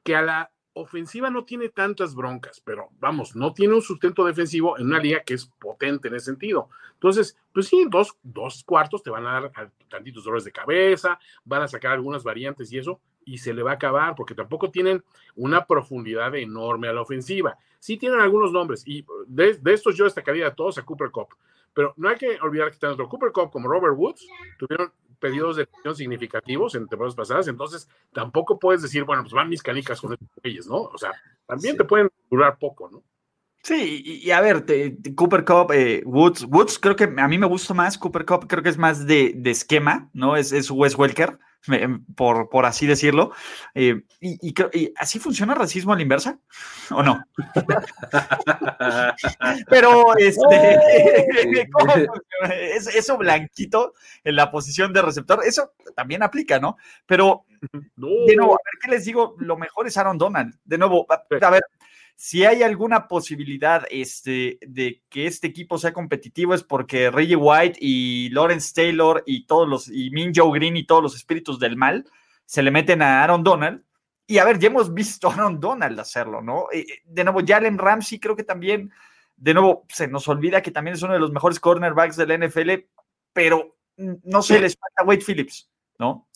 [SPEAKER 4] que a la ofensiva no tiene tantas broncas, pero vamos, no tiene un sustento defensivo en una liga que es potente en ese sentido. Entonces, pues sí, dos, dos cuartos te van a dar tantitos dolores de cabeza, van a sacar algunas variantes y eso, y se le va a acabar, porque tampoco tienen una profundidad enorme a la ofensiva. Sí tienen algunos nombres, y de, estos yo destacaría a todos a Cooper Cup, pero no hay que olvidar que tanto Cooper Cup como Robert Woods tuvieron pedidos de elección significativos en temporadas pasadas, entonces tampoco puedes decir, bueno, pues van mis canicas con estos güeyes, ¿no? O sea, también te pueden durar poco, ¿no?
[SPEAKER 1] Sí, y, a ver, Cooper Cup, eh, Woods, Woods creo que a mí me gusta más, Cooper Cup creo que es más de, de esquema, ¿no? Es, es Wes Welker. Em, por, por así decirlo. Eh, y, así funciona el racismo a la inversa, ¿o no? Pero este, es, eso blanquito en la posición de receptor, eso también aplica, ¿no? Pero, de nuevo, a ver qué les digo, lo mejor es Aaron Donald. De nuevo, a ver, si hay alguna posibilidad este, de que este equipo sea competitivo es porque Reggie White y Lawrence Taylor y todos los, y Min Joe Green y todos los espíritus del mal se le meten a Aaron Donald. Y a ver, ya hemos visto a Aaron Donald hacerlo, ¿no? De nuevo, Jalen Ramsey creo que también, de nuevo, se nos olvida que también es uno de los mejores cornerbacks de la NFL, pero no se les falta Wade Phillips, ¿no?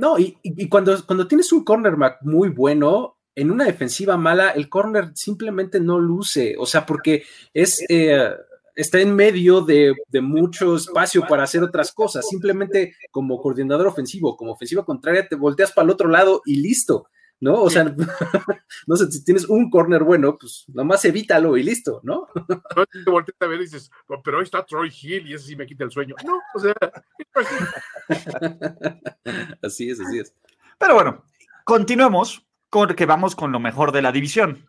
[SPEAKER 2] No, y, y, cuando, cuando tienes un cornerback muy bueno, en una defensiva mala, el corner simplemente no luce, o sea, porque es, eh, está en medio de, mucho espacio para hacer otras cosas, simplemente como coordinador ofensivo, como ofensiva contraria, te volteas para el otro lado y listo. ¿no? O sea, no sé, si tienes un corner bueno, pues nomás evítalo y listo, ¿no?
[SPEAKER 4] No te volteas a ver y dices, pero ahí está Troy Hill y ese sí me quita el sueño. No, o sea.
[SPEAKER 2] así es, así es.
[SPEAKER 1] Pero bueno, continuemos porque vamos con lo mejor de la división.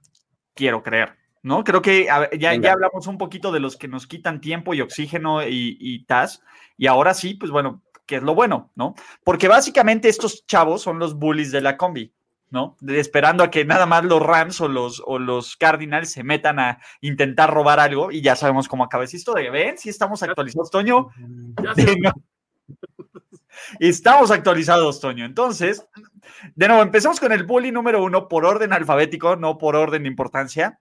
[SPEAKER 1] Quiero creer, ¿no? Creo que ya, ya, hablamos un poquito de los que nos quitan tiempo y oxígeno y, y TAS. Y ahora sí, pues bueno, ¿qué es lo bueno, ¿no? Porque básicamente estos chavos son los bullies de la combi. ¿no? esperando a que nada más los Rams o los, o los Cardinals se metan a intentar robar algo y ya sabemos cómo acaba esa historia. ¿Ven? Si estamos actualizados, Toño. Estamos actualizados, Toño. Entonces, de nuevo, empezamos con el bully número uno por orden alfabético, no por orden de importancia.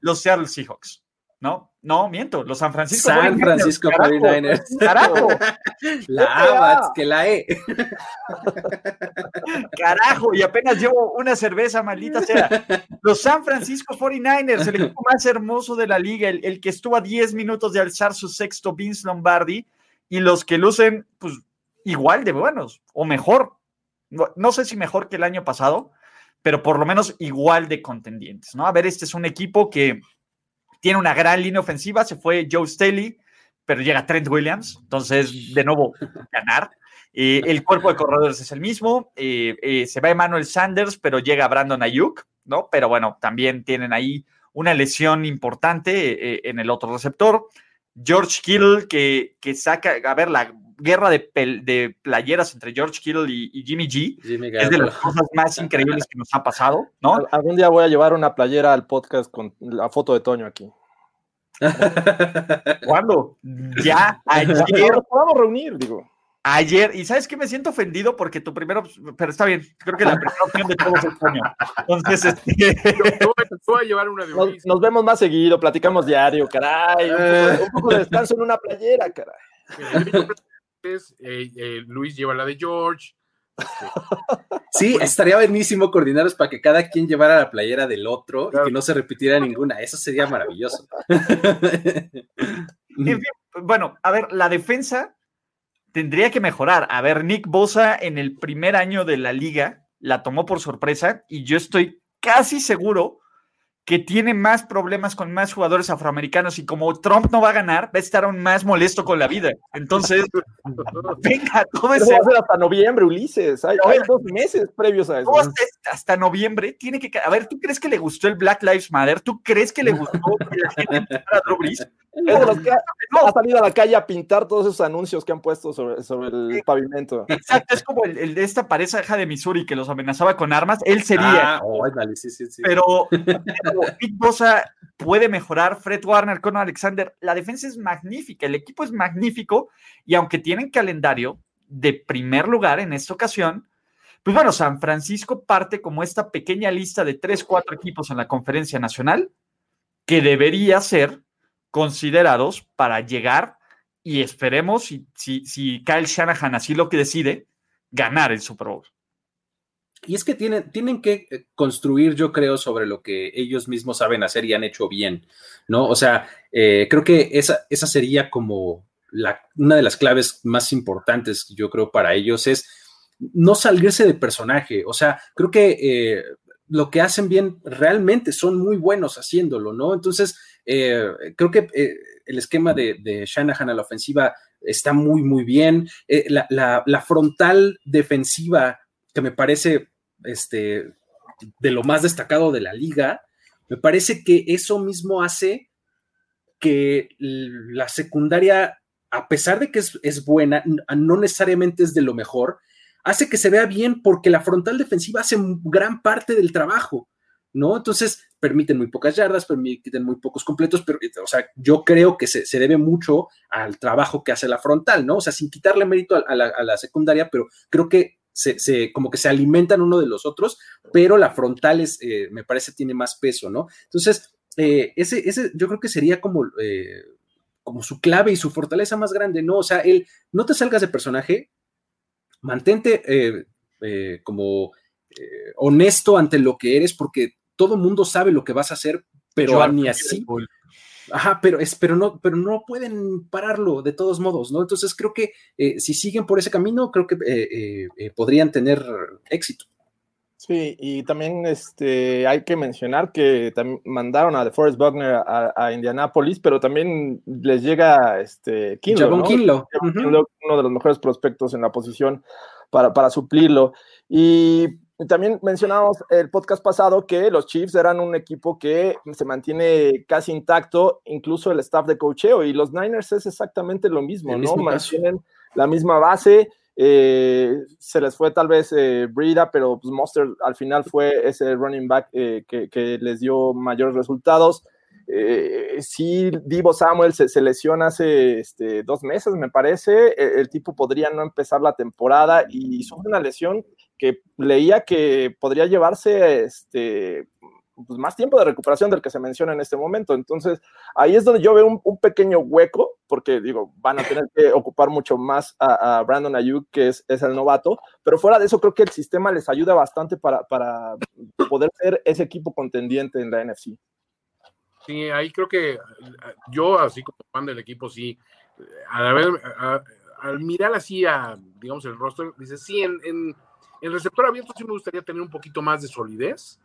[SPEAKER 1] Los Seattle Seahawks. No, no, miento, los San Francisco.
[SPEAKER 2] San Francisco 49ers.
[SPEAKER 1] Carajo.
[SPEAKER 2] La que la E.
[SPEAKER 1] Carajo, y apenas llevo una cerveza, maldita sea. Los San Francisco 49ers, el equipo más hermoso de la liga, el, que estuvo a 10 minutos de alzar su sexto Vince Lombardi, y los que lucen, pues, igual de buenos, o mejor. No sé si mejor que el año pasado, pero por lo menos igual de contendientes, ¿no? A ver, este es un equipo que tiene una gran línea ofensiva, se fue Joe Staley, pero llega Trent Williams, entonces de nuevo ganar. Eh, el cuerpo de corredores es el mismo, eh, eh, se va Emmanuel Sanders, pero llega Brandon Ayuk, ¿no? Pero bueno, también tienen ahí una lesión importante en el otro receptor. George Kittle, que, que saca, a ver, la guerra de, de playeras entre George Kittle y, Jimmy G es de las cosas más increíbles que nos ha pasado, ¿no?
[SPEAKER 3] Algún día voy a llevar una playera al podcast con la foto de Toño aquí.
[SPEAKER 1] ¿Cuándo? Ya, ayer.
[SPEAKER 3] Nos podamos reunir, digo.
[SPEAKER 1] Ayer, y sabes que me siento ofendido porque tu primero, pero está bien, creo que la primera opción de todos es Toño. Entonces, este...
[SPEAKER 4] voy a llevar una de
[SPEAKER 3] nos, nos, vemos más seguido, platicamos diario, caray. Un poco, de descanso en una playera, caray.
[SPEAKER 4] Eh, eh, Luis lleva la de George.
[SPEAKER 2] Sí, estaría buenísimo coordinarlos para que cada quien llevara la playera del otro y que no se repitiera ninguna. Eso sería maravilloso.
[SPEAKER 1] bueno, a ver, la defensa tendría que mejorar. A ver, Nick Bosa en el primer año de la liga la tomó por sorpresa y yo estoy casi seguro que tiene más problemas con más jugadores afroamericanos y como Trump no va a ganar, va a estar aún más molesto con la vida. Entonces, venga, todo
[SPEAKER 3] eso. Va a ser hasta noviembre, Ulises. Hay, dos meses previos a eso.
[SPEAKER 1] Hasta, noviembre tiene que. A ver, ¿tú crees que le gustó el Black Lives Matter? ¿Tú crees que le gustó que la gente a Drew
[SPEAKER 3] ha, salido a la calle a pintar todos esos anuncios que han puesto sobre, sobre el pavimento.
[SPEAKER 1] Exacto, es como el, de esta pareja de Missouri que los amenazaba con armas. Él sería.
[SPEAKER 2] Ah, oh, dale, sí, sí, sí.
[SPEAKER 1] Pero Big Bosa puede mejorar, Fred Warner con Alexander, la defensa es magnífica, el equipo es magnífico y aunque tienen calendario de primer lugar en esta ocasión, pues bueno, San Francisco parte como esta pequeña lista de tres, cuatro equipos en la conferencia nacional que debería ser considerados para llegar y esperemos, si, si, si Kyle Shanahan así lo que decide, ganar el Super Bowl.
[SPEAKER 2] Y es que tienen, tienen que eh, construir, yo creo, sobre lo que ellos mismos saben hacer y han hecho bien, ¿no? O sea, eh, creo que esa, esa sería como la, una de las claves más importantes, yo creo, para ellos es no salirse de personaje. O sea, creo que eh, lo que hacen bien realmente son muy buenos haciéndolo, ¿no? Entonces, creo que el esquema de, Shanahan a la ofensiva está muy, muy bien. La, la, la frontal defensiva que me parece este, de lo más destacado de la liga, me parece que eso mismo hace que la secundaria, a pesar de que es, buena, no necesariamente es de lo mejor, hace que se vea bien porque la frontal defensiva hace gran parte del trabajo, ¿no? Entonces, permiten muy pocas yardas, permiten muy pocos completos, pero, o sea, yo creo que se, debe mucho al trabajo que hace la frontal, ¿no? O sea, sin quitarle mérito a, la, secundaria, pero creo que se, como que se alimentan uno de los otros, pero la frontal es, eh, me parece, tiene más peso, ¿no? Entonces, eh, ese, ese yo creo que sería como, eh, como su clave y su fortaleza más grande, ¿no? O sea, él, no te salgas de personaje, mantente como honesto ante lo que eres, porque todo mundo sabe lo que vas a hacer, pero ni así. Ajá, pero, es, pero, no, pero no pueden pararlo de todos modos, ¿no? Entonces creo que eh, si siguen por ese camino, creo que eh, eh, podrían tener éxito.
[SPEAKER 3] Sí, y también este, hay que mencionar que mandaron a DeForest Buckner a, a, Indianapolis, pero también les llega este,
[SPEAKER 2] Kinlo, ¿no? Kinlo.
[SPEAKER 3] uno de los mejores prospectos en la posición para, para suplirlo. Y también mencionamos el podcast pasado que los Chiefs eran un equipo que se mantiene casi intacto, incluso el staff de cocheo, y los Niners es exactamente lo mismo, ¿no? Mantienen la misma base, eh, se les fue tal vez eh, Brida, pero pues Monster al final fue ese running back eh, que, les dio mayores resultados. Eh, sí, Divo Samuel se, lesiona hace este, dos meses, me parece. E, el, tipo podría no empezar la temporada y sufre una lesión que leía que podría llevarse este, pues, más tiempo de recuperación del que se menciona en este momento. Entonces, ahí es donde yo veo un, pequeño hueco, porque digo, van a tener que ocupar mucho más a, Brandon Ayuk, que es, es, el novato, pero fuera de eso creo que el sistema les ayuda bastante para, para poder ser ese equipo contendiente en la NFC.
[SPEAKER 4] Sí, ahí creo que yo, así como fan del equipo, sí, al, al mirar así a, digamos, el rostro, dice, sí, en, en receptor abierto sí me gustaría tener un poquito más de solidez,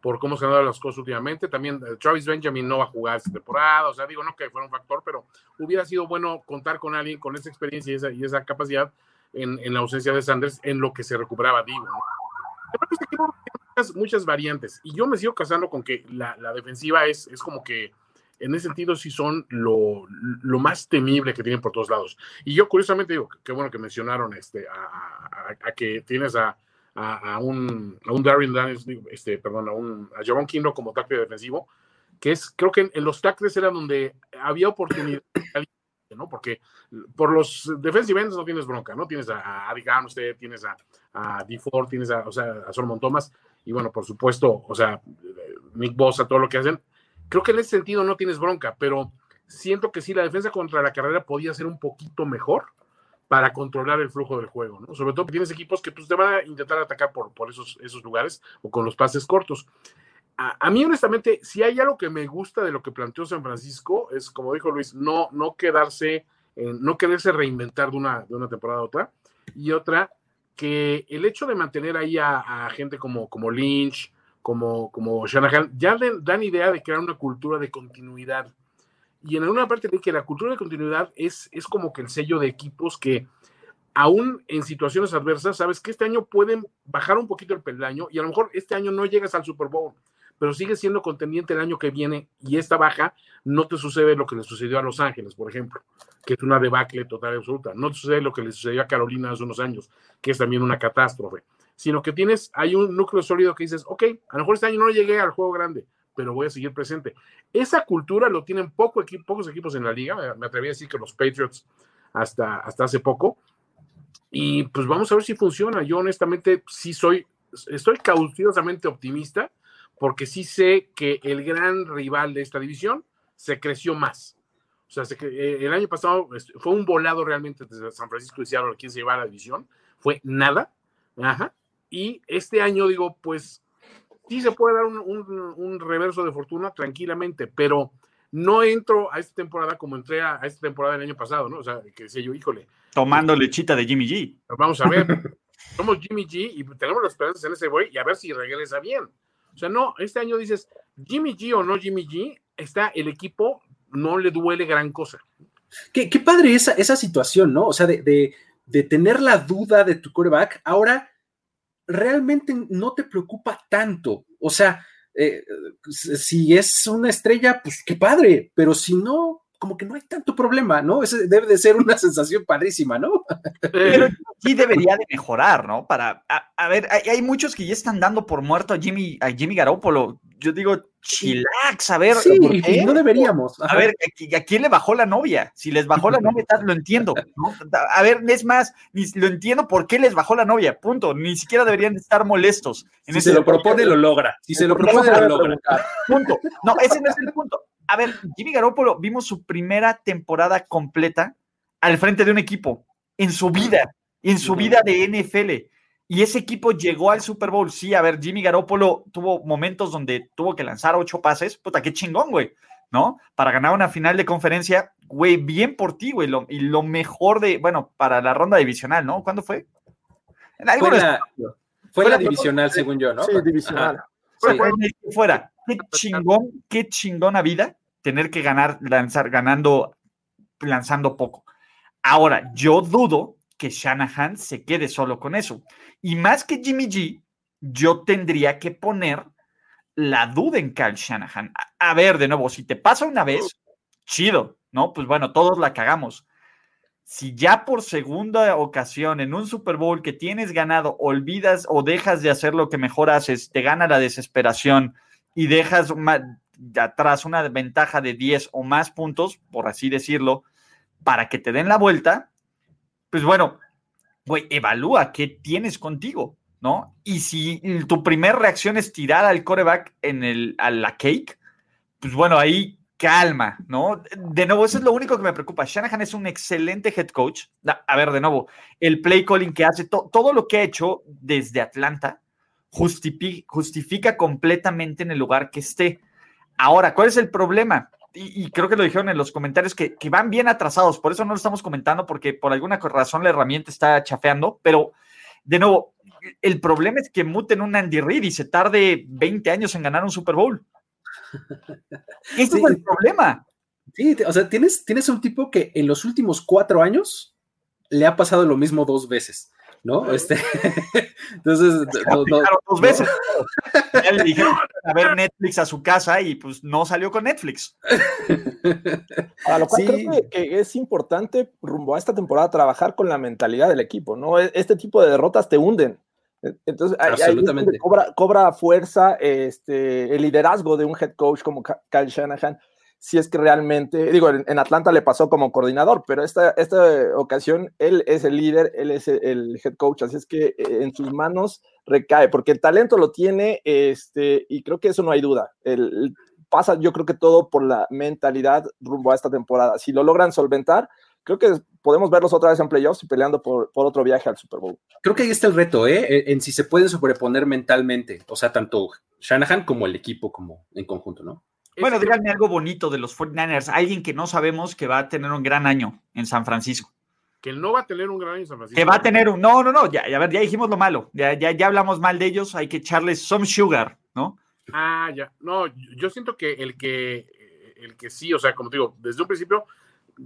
[SPEAKER 4] por cómo se han dado las cosas últimamente. También eh, Travis Benjamin no va a jugar esta temporada, o sea, digo, no que fuera un factor, pero hubiera sido bueno contar con alguien con esa experiencia y esa, y esa capacidad en, en, la ausencia de Sanders en lo que se recuperaba Divo. ¿no? Este equipo tiene muchas, muchas, variantes y yo me sigo casando con que la, la, defensiva es, es como que en ese sentido sí son lo, lo, más temible que tienen por todos lados. Y yo curiosamente digo, qué bueno que mencionaron este, a, a, a que tienes a a, un, a un Darren Daniels, este, perdón, a un a Javon Kinlo como tackle defensivo, que es, creo que en, los tackles era donde había oportunidad, ¿no? Porque por los defensive ends no tienes bronca, ¿no? Tienes a, a usted tienes a, a D4, tienes a, o sea, a Solomon Thomas, y bueno, por supuesto, o sea, Nick Bosa, todo lo que hacen. Creo que en ese sentido no tienes bronca, pero siento que sí, la defensa contra la carrera podía ser un poquito mejor para controlar el flujo del juego, ¿no? Sobre todo que tienes equipos que pues, te van a intentar atacar por, por esos, esos lugares o con los pases cortos. A, mí, honestamente, si hay algo que me gusta de lo que planteó San Francisco, es, como dijo Luis, no, no quedarse, no quererse reinventar de una, de una temporada a otra. Y otra, que el hecho de mantener ahí a, gente como, como Lynch, como, como Shanahan, ya dan idea de crear una cultura de continuidad y en alguna parte de que la cultura de continuidad es, es como que el sello de equipos que aún en situaciones adversas, sabes que este año pueden bajar un poquito el peldaño y a lo mejor este año no llegas al Super Bowl, pero sigues siendo contendiente el año que viene y esta baja no te sucede lo que le sucedió a Los Ángeles, por ejemplo, que es una debacle total y absoluta. No te sucede lo que le sucedió a Carolina hace unos años, que es también una catástrofe, sino que tienes, hay un núcleo sólido que dices, ok, a lo mejor este año no llegué al juego grande, pero voy a seguir presente. Esa cultura lo tienen poco pocos equipos en la liga, me atreví a decir que los Patriots hasta, hasta hace poco, y pues vamos a ver si funciona. Yo honestamente sí soy, estoy cauciosamente optimista, porque sí sé que el gran rival de esta división se creció más. O sea, eh, el año pasado este, fue un volado realmente desde San Francisco y Seattle, quien se lleva a la división, fue nada. Ajá. Y este año digo, pues sí se puede dar un, reverso de fortuna tranquilamente, pero no entro a esta temporada como entré a, esta temporada del año pasado, ¿no? O sea, que decía yo, híjole.
[SPEAKER 1] Tomando lechita de Jimmy
[SPEAKER 4] G. Vamos a ver. Somos Jimmy G y tenemos las esperanzas en ese güey y a ver si regresa bien. O sea, no, este año dices, Jimmy G o no Jimmy G, está el equipo, no le duele gran cosa.
[SPEAKER 2] Qué, padre esa, esa situación, ¿no? O sea, de, de, de tener la duda de tu quarterback, ahora realmente no te preocupa tanto. O sea, eh, si es una estrella, pues qué padre, pero si no, como que no hay tanto problema, ¿no? Ese debe de ser una sensación padrísima, ¿no?
[SPEAKER 1] Pero sí debería de mejorar, ¿no? Para, a, ver, hay, muchos que ya están dando por muerto a Jimmy, a Jimmy Garoppolo. Yo digo, chilax, a ver.
[SPEAKER 2] Sí, no deberíamos.
[SPEAKER 1] A ver, ¿a quién le bajó la novia? Si les bajó la novia, lo entiendo. A ver, es más, ni lo entiendo por qué les bajó la novia, punto. Ni siquiera deberían estar molestos.
[SPEAKER 2] si se lo propone, lo logra. Si se lo propone, lo logra.
[SPEAKER 1] Punto. No, ese no es el punto a ver, Jimmy Garoppolo vimos su primera temporada completa al frente de un equipo en su vida, en su vida de NFL. Y ese equipo llegó al Super Bowl. Sí, a ver, Jimmy Garoppolo tuvo momentos donde tuvo que lanzar ocho pases. Puta, qué chingón, güey. ¿No? Para ganar una final de conferencia, güey, bien por ti, güey. y lo mejor de, bueno, para la ronda divisional, ¿no? ¿Cuándo fue?
[SPEAKER 2] En algo Fue la divisional, según yo, ¿no?
[SPEAKER 3] Sí, divisional.
[SPEAKER 1] Fuera, qué chingón, qué chingona vida tener que ganar, lanzar, ganando, lanzando poco. Ahora, yo dudo que Shanahan se quede solo con eso. Y más que Jimmy G, yo tendría que poner la duda en Kyle Shanahan. A, ver, de nuevo, si te pasa una vez, chido, ¿no? Pues bueno, todos la cagamos. Si ya por segunda ocasión en un Super Bowl que tienes ganado, olvidas o dejas de hacer lo que mejor haces, te gana la desesperación y dejas atrás una ventaja de 10 o más puntos, por así decirlo, para que te den la vuelta, pues bueno, güey, evalúa qué tienes contigo. ¿no? Y si tu primera reacción es tirar al coreback en el, a la cake, pues bueno, ahí calma, ¿no? De nuevo, eso es lo único que me preocupa. Shanahan es un excelente head coach. A ver, de nuevo, el play calling que hace, todo lo que ha hecho desde Atlanta justifica, completamente en el lugar que esté. Ahora, ¿cuál es el problema? Y, creo que lo dijeron en los comentarios, que, que, van bien atrasados, por eso no lo estamos comentando, porque por alguna razón la herramienta está chafeando, pero de nuevo, el problema es que muten un Andy Reid y se tarde 20 años en ganar un Super Bowl. Ese es el problema.
[SPEAKER 2] Sí, o sea, tienes, tienes un tipo que en los últimos cuatro años le ha pasado lo mismo dos veces. ¿No? Este, entonces,
[SPEAKER 1] dos veces. Ya le dijeron a ver Netflix a su casa y pues no salió con Netflix.
[SPEAKER 3] A lo cual creo que, es importante rumbo a esta temporada trabajar con la mentalidad del equipo, ¿no? E, este tipo de derrotas te hunden. E, entonces, Absolutamente. cobra, cobra fuerza este, el liderazgo de un head coach como Kyle Shanahan si es que realmente, digo, en, Atlanta le pasó como coordinador, pero esta, esta ocasión él es el líder, él es el, head coach, así es que eh, en sus manos recae, porque el talento lo tiene, este, y creo que eso no hay duda. El, pasa, yo creo que todo por la mentalidad rumbo a esta temporada. Si lo logran solventar, creo que podemos verlos otra vez en playoffs y peleando por, por, otro viaje al Super Bowl.
[SPEAKER 2] Creo que ahí está el reto, ¿eh? En si se pueden sobreponer mentalmente, o sea, tanto Shanahan como el equipo como en conjunto, ¿no?
[SPEAKER 1] Bueno, díganme algo bonito de los 49ers, alguien que no sabemos que va a tener un gran año en San Francisco.
[SPEAKER 4] Que no va a tener un gran año en San Francisco.
[SPEAKER 1] Que va a tener un. No, no, no, ya, ya, ver, ya dijimos lo malo. Ya, ya, ya hablamos mal de ellos, hay que echarles some sugar, ¿no?
[SPEAKER 4] Ah, ya. No, yo siento que el que, el que sí, o sea, como te digo, desde un principio,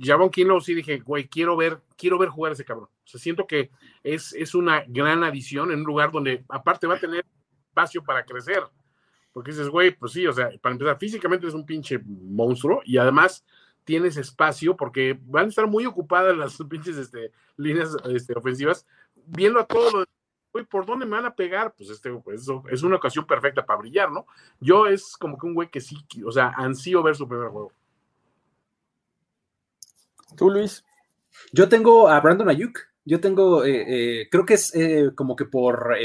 [SPEAKER 4] Javon Kinlo sí dije, güey, quiero ver, quiero ver jugar a ese cabrón. O sea, siento que es, es una gran adición en un lugar donde aparte va a tener espacio para crecer. Porque dices, güey, pues sí, o sea, para empezar, físicamente es un pinche monstruo y además tienes espacio porque van a estar muy ocupadas las pinches este, líneas este, ofensivas, viendo a todo lo güey, ¿por dónde me van a pegar? Pues este, pues eso es una ocasión perfecta para brillar, ¿no? Yo es como que un güey que sí, o sea, ansío ver su primer juego.
[SPEAKER 3] ¿Tú, Luis?
[SPEAKER 2] Yo tengo a Brandon Ayuk. Yo tengo, eh, eh, creo que es eh, como que por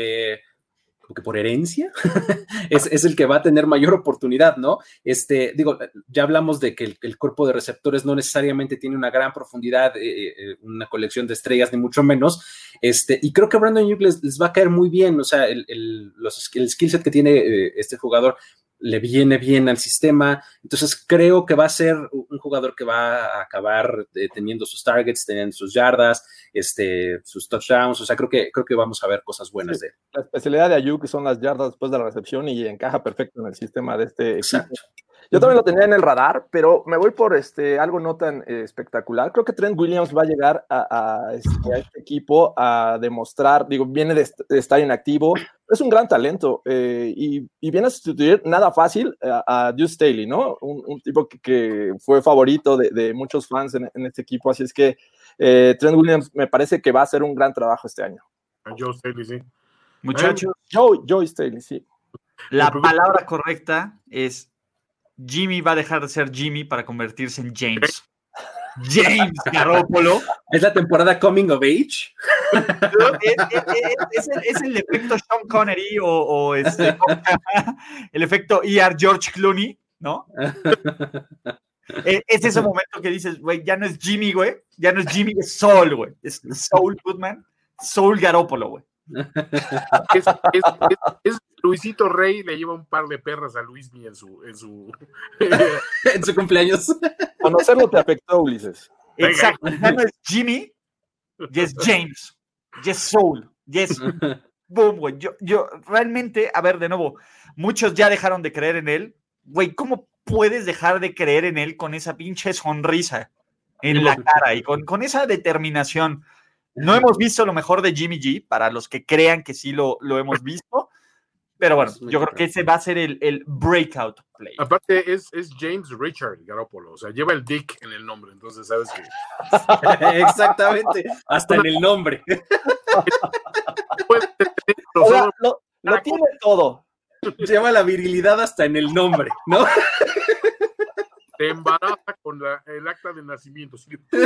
[SPEAKER 2] porque por herencia es, el que va a tener mayor oportunidad, ¿no? Este, digo, ya hablamos de que el, cuerpo de receptores no necesariamente tiene una gran profundidad, eh, eh, una colección de estrellas, ni mucho menos. Este, y creo que Brandon Ayuk les, va a caer muy bien, o sea, el, el, los, el skill set que tiene eh, este jugador le viene bien al sistema. Entonces creo que va a ser un jugador que va a acabar eh, teniendo sus targets, teniendo sus yardas, este, sus touchdowns. O sea, creo que, creo que vamos a ver cosas buenas de él.
[SPEAKER 3] La especialidad de Ayuk son las yardas después de la recepción y encaja perfecto en el sistema de este Exacto. Yo también lo tenía en el radar, pero me voy por este, algo no tan eh, espectacular. Creo que Trent Williams va a llegar a, este, este, equipo a demostrar, digo, viene de, estar inactivo, es un gran talento eh, y, viene a sustituir nada fácil a, a Deuce Staley, ¿no? Un, tipo que, fue favorito de, muchos fans en, este equipo, así es que eh, Trent Williams me parece que va a hacer un gran trabajo este año.
[SPEAKER 4] A Joe Staley, sí.
[SPEAKER 1] Muchachos.
[SPEAKER 3] Joe, Joe Staley, sí.
[SPEAKER 1] La palabra correcta es Jimmy va a dejar de ser Jimmy para convertirse en James. James Garoppolo.
[SPEAKER 2] ¿Es la temporada Coming of Age?
[SPEAKER 1] es, el, efecto Sean Connery o, este, el efecto ER George Clooney, ¿no? E, es ese momento que dices, güey, ya no es Jimmy, güey, ya no es Jimmy, es Soul, güey, es Soul Goodman, Soul Garoppolo, güey.
[SPEAKER 4] Es, Luisito Rey le lleva un par de perras a Luis en su en su,
[SPEAKER 2] en su cumpleaños.
[SPEAKER 3] Conocerlo te afectó, Ulises.
[SPEAKER 1] Exacto. Ya no es Jimmy, ya es James, ya es Soul, ya es boom, güey. Yo, yo realmente, a ver, de nuevo, muchos ya dejaron de creer en él. Güey, ¿cómo puedes dejar de creer en él con esa pinche sonrisa en la cara y con, con esa determinación? No hemos visto lo mejor de Jimmy G, para los que crean que sí lo, lo hemos visto, pero bueno, yo creo que ese va a ser el, el breakout play.
[SPEAKER 4] Aparte, es, es, James Richard Garoppolo, o sea, lleva el Dick en el nombre, entonces sabes que.
[SPEAKER 2] Exactamente, hasta en el nombre.
[SPEAKER 3] lo, lo tiene todo.
[SPEAKER 2] Lleva la virilidad hasta en el nombre, ¿no?
[SPEAKER 4] Te embaraza con la, el acta de nacimiento. ¿sí?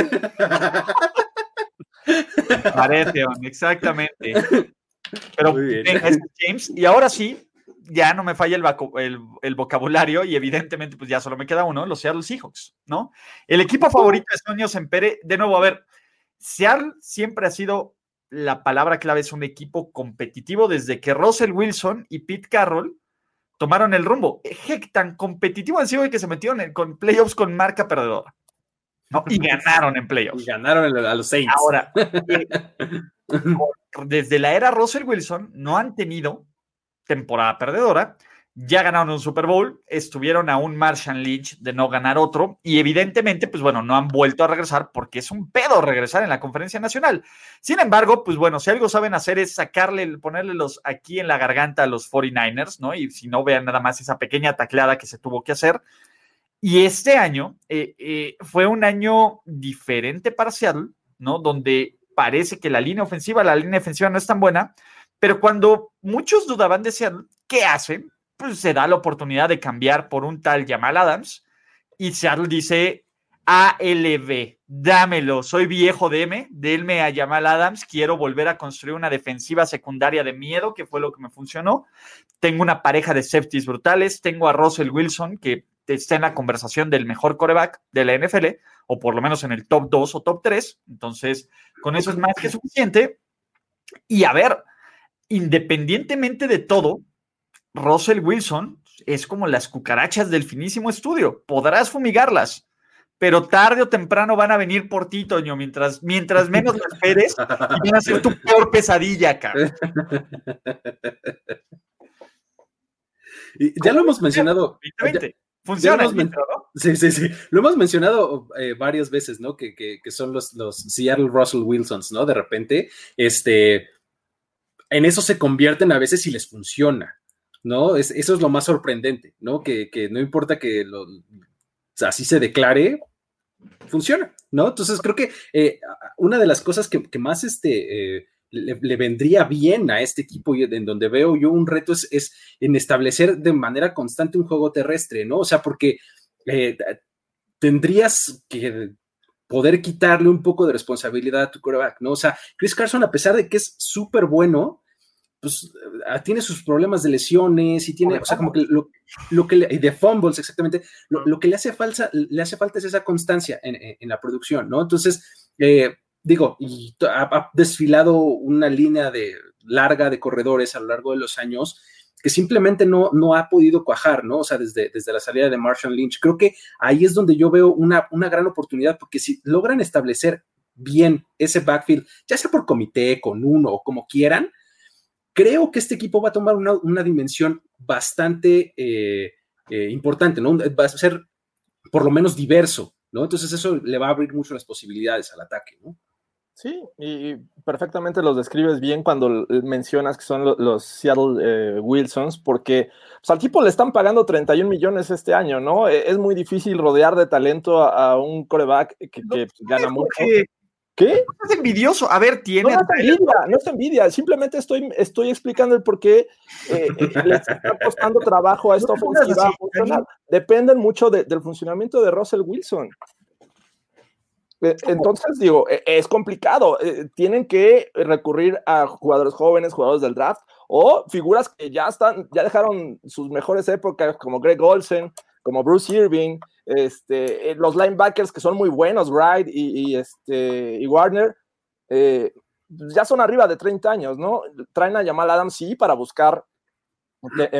[SPEAKER 1] Parece, exactamente. Pero James, y ahora sí, ya no me falla el, el, vocabulario y evidentemente pues ya solo me queda uno, los Seattle Seahawks, ¿no? El equipo favorito de Soño Sempere, de nuevo, a ver, Seattle siempre ha sido la palabra clave, es un equipo competitivo desde que Russell Wilson y Pete Carroll tomaron el rumbo. Heck, tan competitivo han sido que se metieron en, con playoffs con marca perdedora. Y ganaron en playoffs.
[SPEAKER 2] Y ganaron a los Saints.
[SPEAKER 1] Ahora, desde la era Russell Wilson no han tenido temporada perdedora. Ya ganaron un Super Bowl, estuvieron a un Marshall Lynch de no ganar otro y evidentemente, pues bueno, no han vuelto a regresar porque es un pedo regresar en la conferencia nacional. Sin embargo, pues bueno, si algo saben hacer es sacarle, ponerle los aquí en la garganta a los 49ers, ¿no? Y si no vean nada más esa pequeña tacleada que se tuvo que hacer. Y este año eh, eh, fue un año diferente para Seattle, ¿no? Donde parece que la línea ofensiva, la línea defensiva no es tan buena, pero cuando muchos dudaban de Seattle, ¿qué hacen? Pues se da la oportunidad de cambiar por un tal Jamal Adams y Seattle dice ALB, dámelo, soy viejo de M, denme a Jamal Adams, quiero volver a construir una defensiva secundaria de miedo, que fue lo que me funcionó. Tengo una pareja de safeties brutales, tengo a Russell Wilson, que está en la conversación del mejor coreback de la NFL, o por lo menos en el top 2 o top 3. Entonces, con eso es más que suficiente. Y a ver, independientemente de todo, Russell Wilson es como las cucarachas del finísimo estudio. Podrás fumigarlas, pero tarde o temprano van a venir por ti, Toño, mientras, mientras menos lo esperes, y van a ser tu peor pesadilla acá.
[SPEAKER 2] ya lo hemos mencionado.
[SPEAKER 1] Funciona.
[SPEAKER 2] Sí, sí, sí. Lo hemos mencionado eh, varias veces, ¿no? Que, son los, los, Seattle Russell Wilsons, ¿no? De repente, este, en eso se convierten a veces y les funciona, ¿no? Es, eso es lo más sorprendente, ¿no? Que, no importa que lo, así se declare, funciona, ¿no? Entonces creo que eh, una de las cosas que, más este, eh, le, vendría bien a este equipo y en donde veo yo un reto es, en establecer de manera constante un juego terrestre, ¿no? O sea, porque eh, tendrías que poder quitarle un poco de responsabilidad a tu quarterback, ¿no? O sea, Chris Carson, a pesar de que es súper bueno, pues ah, tiene sus problemas de lesiones y tiene, o sea, como que lo, que le, de fumbles, exactamente, lo, que le hace, falta, le hace falta es esa constancia en, la producción, ¿no? Entonces, eh, digo, y ha, desfilado una línea de larga de corredores a lo largo de los años que simplemente no, no ha podido cuajar, ¿no? O sea, desde, desde la salida de Marshall Lynch. Creo que ahí es donde yo veo una, una gran oportunidad, porque si logran establecer bien ese backfield, ya sea por comité, con uno o como quieran, creo que este equipo va a tomar una, dimensión bastante eh, eh, importante, ¿no? Va a ser por lo menos diverso, ¿no? Entonces eso le va a abrir mucho las posibilidades al ataque, ¿no?
[SPEAKER 3] Sí, y perfectamente los describes bien cuando mencionas que son los, Seattle eh, Wilsons, porque pues, al tipo le están pagando 31 millones este año, ¿no? E, es muy difícil rodear de talento a, un coreback que, pues, gana mucho.
[SPEAKER 1] ¿Qué? Es envidioso. A ver, tiene.
[SPEAKER 3] No, es envidia, no es envidia. Simplemente estoy, estoy explicando el por qué eh, eh, les está costando trabajo a esta ofensiva Dependen mucho del funcionamiento de Russell Wilson. Eh, entonces, digo, e, es complicado. Eh, tienen que recurrir a jugadores jóvenes, jugadores del draft, o figuras que ya están, ya dejaron sus mejores épocas, como Greg Olsen, como Bruce Irving, este, eh, los linebackers que son muy buenos, Wright y, este, y Warner, ya son arriba de 30 años, ¿no? Traen a Jamal Adams, sí, para buscar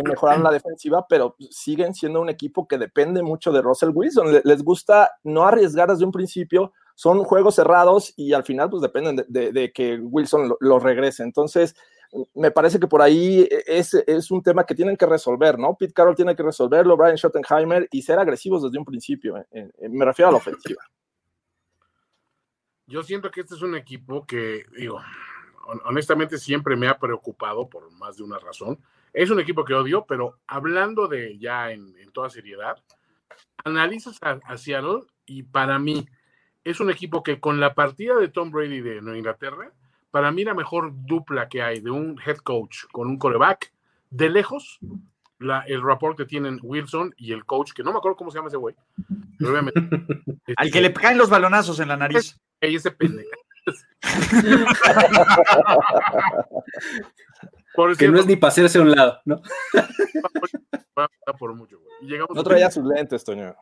[SPEAKER 3] mejorar la defensiva, pero siguen siendo un equipo que depende mucho de Russell Wilson. Les gusta no arriesgar desde un principio, son juegos cerrados y al final pues dependen de, que Wilson lo, regrese. Entonces, me parece que por ahí es, es, un tema que tienen que resolver, ¿no? Pete Carroll tiene que resolverlo, Brian Schottenheimer, y ser agresivos desde un principio. Me refiero a la ofensiva.
[SPEAKER 4] Yo siento que este es un equipo que, digo, honestamente siempre me ha preocupado por más de una razón. Es un equipo que odio, pero hablando de ya en, toda seriedad, analizas a, Seattle y para mí es un equipo que con la partida de Tom Brady de Nueva Inglaterra, para mí la mejor dupla que hay de un head coach con un coreback, de lejos, la, el rapport que tienen Wilson y el coach, que no me acuerdo cómo se llama ese güey, obviamente.
[SPEAKER 1] Al que le caen los balonazos en la nariz.
[SPEAKER 4] ese pendejo
[SPEAKER 2] que no es ni pasarse a un lado, ¿no?
[SPEAKER 4] por mucho,
[SPEAKER 3] no traía sus lentes, Toño.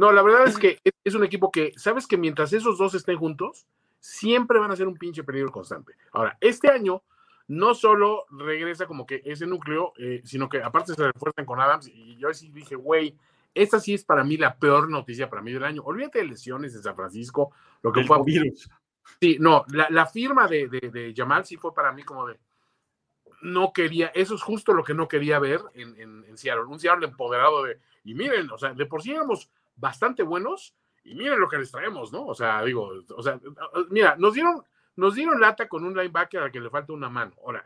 [SPEAKER 4] No, la verdad es que es un equipo que, sabes que mientras esos dos estén juntos, siempre van a ser un pinche peligro constante. Ahora, este año no solo regresa como que ese núcleo, eh, sino que aparte se refuerzan con Adams y yo así dije, güey, esta sí es para mí la peor noticia para mí del año. Olvídate de lesiones de San Francisco, lo que fue. Virus. Sí, no, la, firma de, de, Jamal sí fue para mí como de. No quería, eso es justo lo que no quería ver en, en, Seattle. Un Seattle empoderado de. Y miren, o sea, de por sí éramos bastante buenos y miren lo que les traemos, ¿no? O sea, digo, o sea, mira, nos dieron, nos dieron lata con un linebacker al que le falta una mano. Ahora,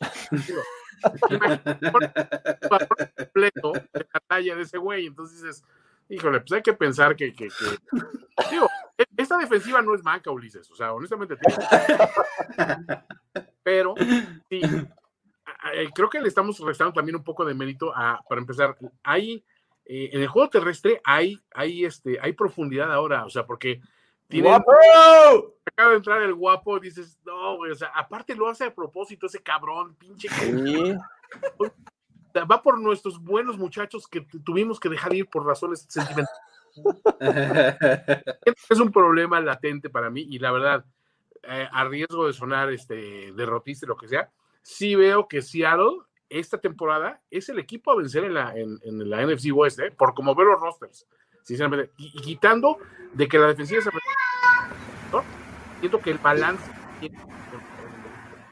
[SPEAKER 4] completo de la talla de ese güey. Entonces dices, híjole, pues hay que pensar que, que, digo, e, esta defensiva no es manca, Ulises. O sea, honestamente, pero sí, creo que le estamos restando también un poco de mérito a, para empezar, hay eh, en el juego terrestre hay, hay, este, hay profundidad ahora, o sea, porque ¡Guapo! Acaba de entrar el guapo, dices, no, güey, o sea, aparte lo hace a propósito ese cabrón, pinche. Va por nuestros buenos muchachos que tuvimos que dejar ir por razones sentimentales. es un problema latente para mí y la verdad, eh, a riesgo de sonar este, derrotista lo que sea, sí veo que Seattle esta temporada es el equipo a vencer en la, en, la NFC West, ¿eh? por como veo los rosters sinceramente. Y, quitando de que la defensiva se... Siento que el balance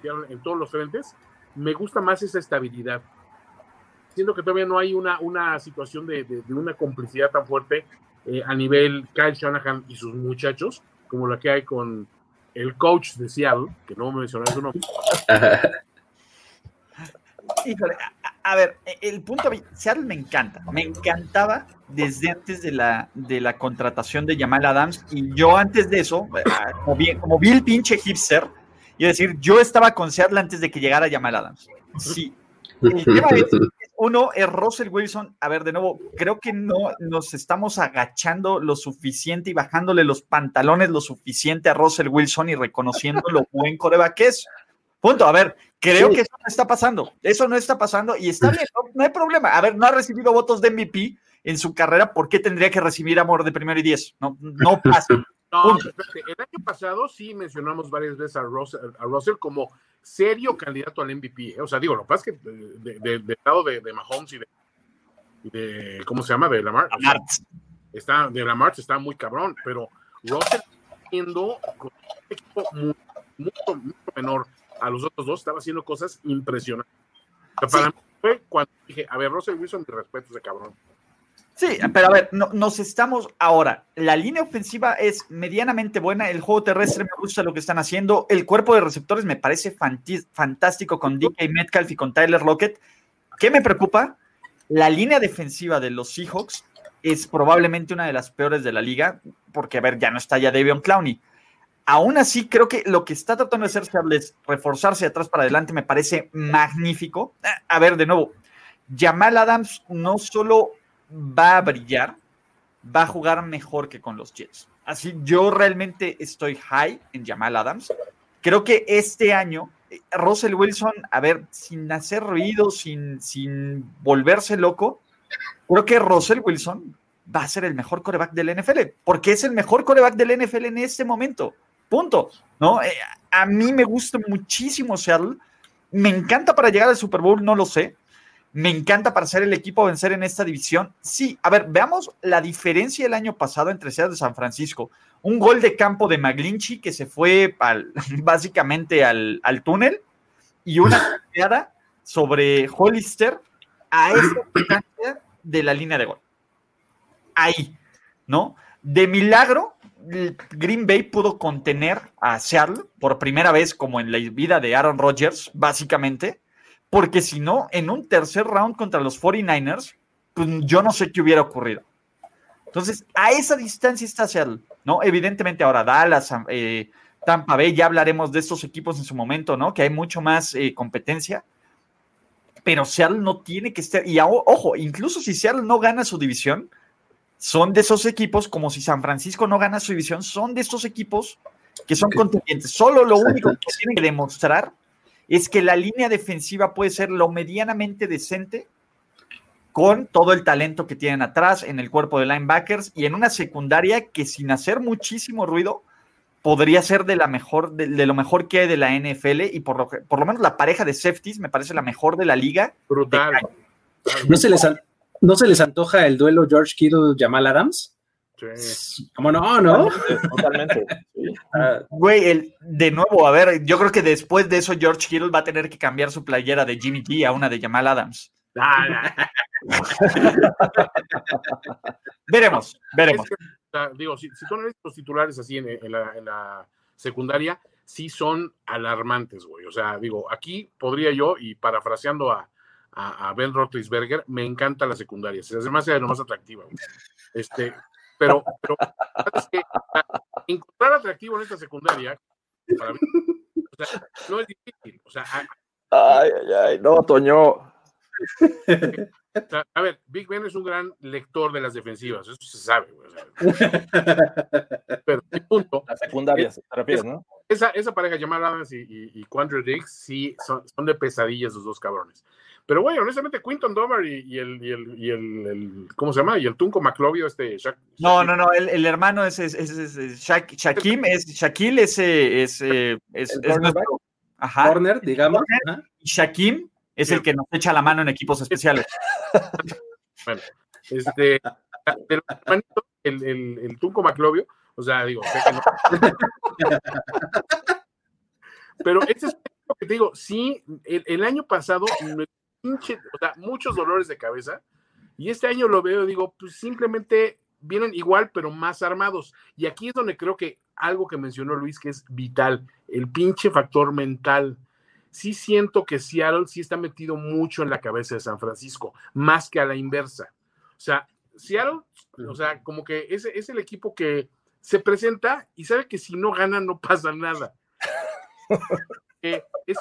[SPEAKER 4] en todos los frentes, me gusta más esa estabilidad. Siento que todavía no hay una, una situación de, de, una complicidad tan fuerte eh, a nivel Kyle Shanahan y sus muchachos, como la que hay con el coach de Seattle, que no mencioné su nombre.
[SPEAKER 1] Híjole, a, ver, el punto, Seattle me encanta, me encantaba desde antes de la, de la contratación de Jamal Adams y yo antes de eso, como, bien, como vi el pinche hipster, y decir, yo estaba con Seattle antes de que llegara Jamal Adams. Sí. uno es Russell Wilson. A ver, de nuevo, creo que no nos estamos agachando lo suficiente y bajándole los pantalones lo suficiente a Russell Wilson y reconociendo lo buen coreba que es. Punto. A ver, creo que eso no está pasando. Eso no está pasando y está bien, no, hay problema. A ver, no ha recibido votos de MVP en su carrera, ¿por qué tendría que recibir amor de primero y diez? No, no pasa.
[SPEAKER 4] No, el año pasado sí mencionamos varias veces a Russell, como serio candidato al MVP. ¿eh? O sea, digo, lo que pasa es que del lado de, Mahomes y de, ¿cómo se llama? De Lamar. está, de Lamar está muy cabrón, pero Russell siendo un equipo mucho menor a los otros dos, estaba haciendo cosas impresionantes. para mí fue cuando dije, a ver, Russell Wilson, mi respeto ese cabrón.
[SPEAKER 1] Sí, pero a ver, no, nos estamos ahora. La línea ofensiva es medianamente buena. El juego terrestre me gusta lo que están haciendo. El cuerpo de receptores me parece fantástico con DK Metcalf y con Tyler Lockett. ¿Qué me preocupa? La línea defensiva de los Seahawks es probablemente una de las peores de la liga, porque a ver, ya no está ya Davion Clowney. Aún así, creo que lo que está tratando de hacer es reforzarse de atrás para adelante, me parece magnífico. A ver, de nuevo, Jamal Adams no solo va a brillar, va a jugar mejor que con los Jets. Así, yo realmente estoy high en Jamal Adams. Creo que este año, eh, Russell Wilson, a ver, sin hacer ruido, sin, sin volverse loco, creo que Russell Wilson va a ser el mejor coreback del NFL, porque es el mejor coreback del NFL en este momento. Punto. ¿no? Eh, a mí me gusta muchísimo Seattle. Me encanta para llegar al Super Bowl, no lo sé Me encanta para ser el equipo a vencer en esta división. Sí, a ver, veamos la diferencia el año pasado entre Seattle de San Francisco. Un gol de campo de Maglinchi que se fue básicamente al, túnel y una pateada sobre Hollister a esa distancia de la línea de gol. Ahí, ¿no? De milagro, Green Bay pudo contener a Seattle por primera vez como en la vida de Aaron Rodgers, básicamente, porque si no, en un tercer round contra los 49ers, pues yo no sé qué hubiera ocurrido. Entonces, a esa distancia está Seattle, ¿no? Evidentemente ahora Dallas, eh, Tampa Bay, ya hablaremos de estos equipos en su momento, ¿no? Que hay mucho más eh, competencia, pero Seattle no tiene que estar, y ojo, incluso si Seattle no gana su división, son de esos equipos, como si San Francisco no gana su división, son de esos equipos que son contendientes. Solo lo único que tienen que demostrar es que la línea defensiva puede ser lo medianamente decente con todo el talento que tienen atrás en el cuerpo de linebackers y en una secundaria que sin hacer muchísimo ruido podría ser de la mejor de, lo mejor que hay de la NFL y por lo, por lo menos la pareja de safeties me parece la mejor de la liga.
[SPEAKER 4] Brutal.
[SPEAKER 2] No se les ¿No se les antoja el duelo George Kittle-Jamal Adams? Sí. ¿Cómo no, no?
[SPEAKER 1] Totalmente. Ah, güey, de nuevo, a ver, yo creo que después de eso George Kittle va a tener que cambiar su playera de Jimmy G a una de Jamal Adams. veremos, veremos.
[SPEAKER 4] digo, si, si, son estos titulares así en, la, en la secundaria, sí son alarmantes, güey. O sea, digo, aquí podría yo, y parafraseando a, a, Ben Roethlisberger, me encanta la secundaria, se hace más de lo más atractiva. Este, pero, pero que encontrar atractivo en esta secundaria, para mí, o sea, no es difícil. O sea,
[SPEAKER 3] ay, ay, ay, no, Toño.
[SPEAKER 4] a ver, Big Ben es un gran lector de las defensivas, eso se sabe. pero mi punto.
[SPEAKER 3] La secundaria, es, te ¿no?
[SPEAKER 4] Esa, esa pareja llamada Adams y, y, y Quandre Diggs, sí, son, son de pesadillas los dos cabrones. Pero bueno, honestamente, Quinton Domer y, el, y, el, y el, ¿cómo se llama? Y el Tunco Maclovio, este.
[SPEAKER 1] no, no, no, el, el hermano es, es, es, Shaquim, es Shaquille, ese es, es, es,
[SPEAKER 2] nuestro, ajá. Corner, digamos.
[SPEAKER 1] y Shaquim es el que nos echa la mano en equipos especiales.
[SPEAKER 4] bueno, este, el el, el, el Tunco Maclovio, o sea, digo, sé que no. Pero ese es lo que te digo, sí, el, el año pasado o sea, muchos dolores de cabeza. Y este año lo veo, digo, pues simplemente vienen igual, pero más armados. Y aquí es donde creo que algo que mencionó Luis que es vital, el pinche factor mental. Sí siento que Seattle sí está metido mucho en la cabeza de San Francisco, más que a la inversa. O sea, Seattle, o sea, como que es, es el equipo que se presenta y sabe que si no gana no pasa nada. es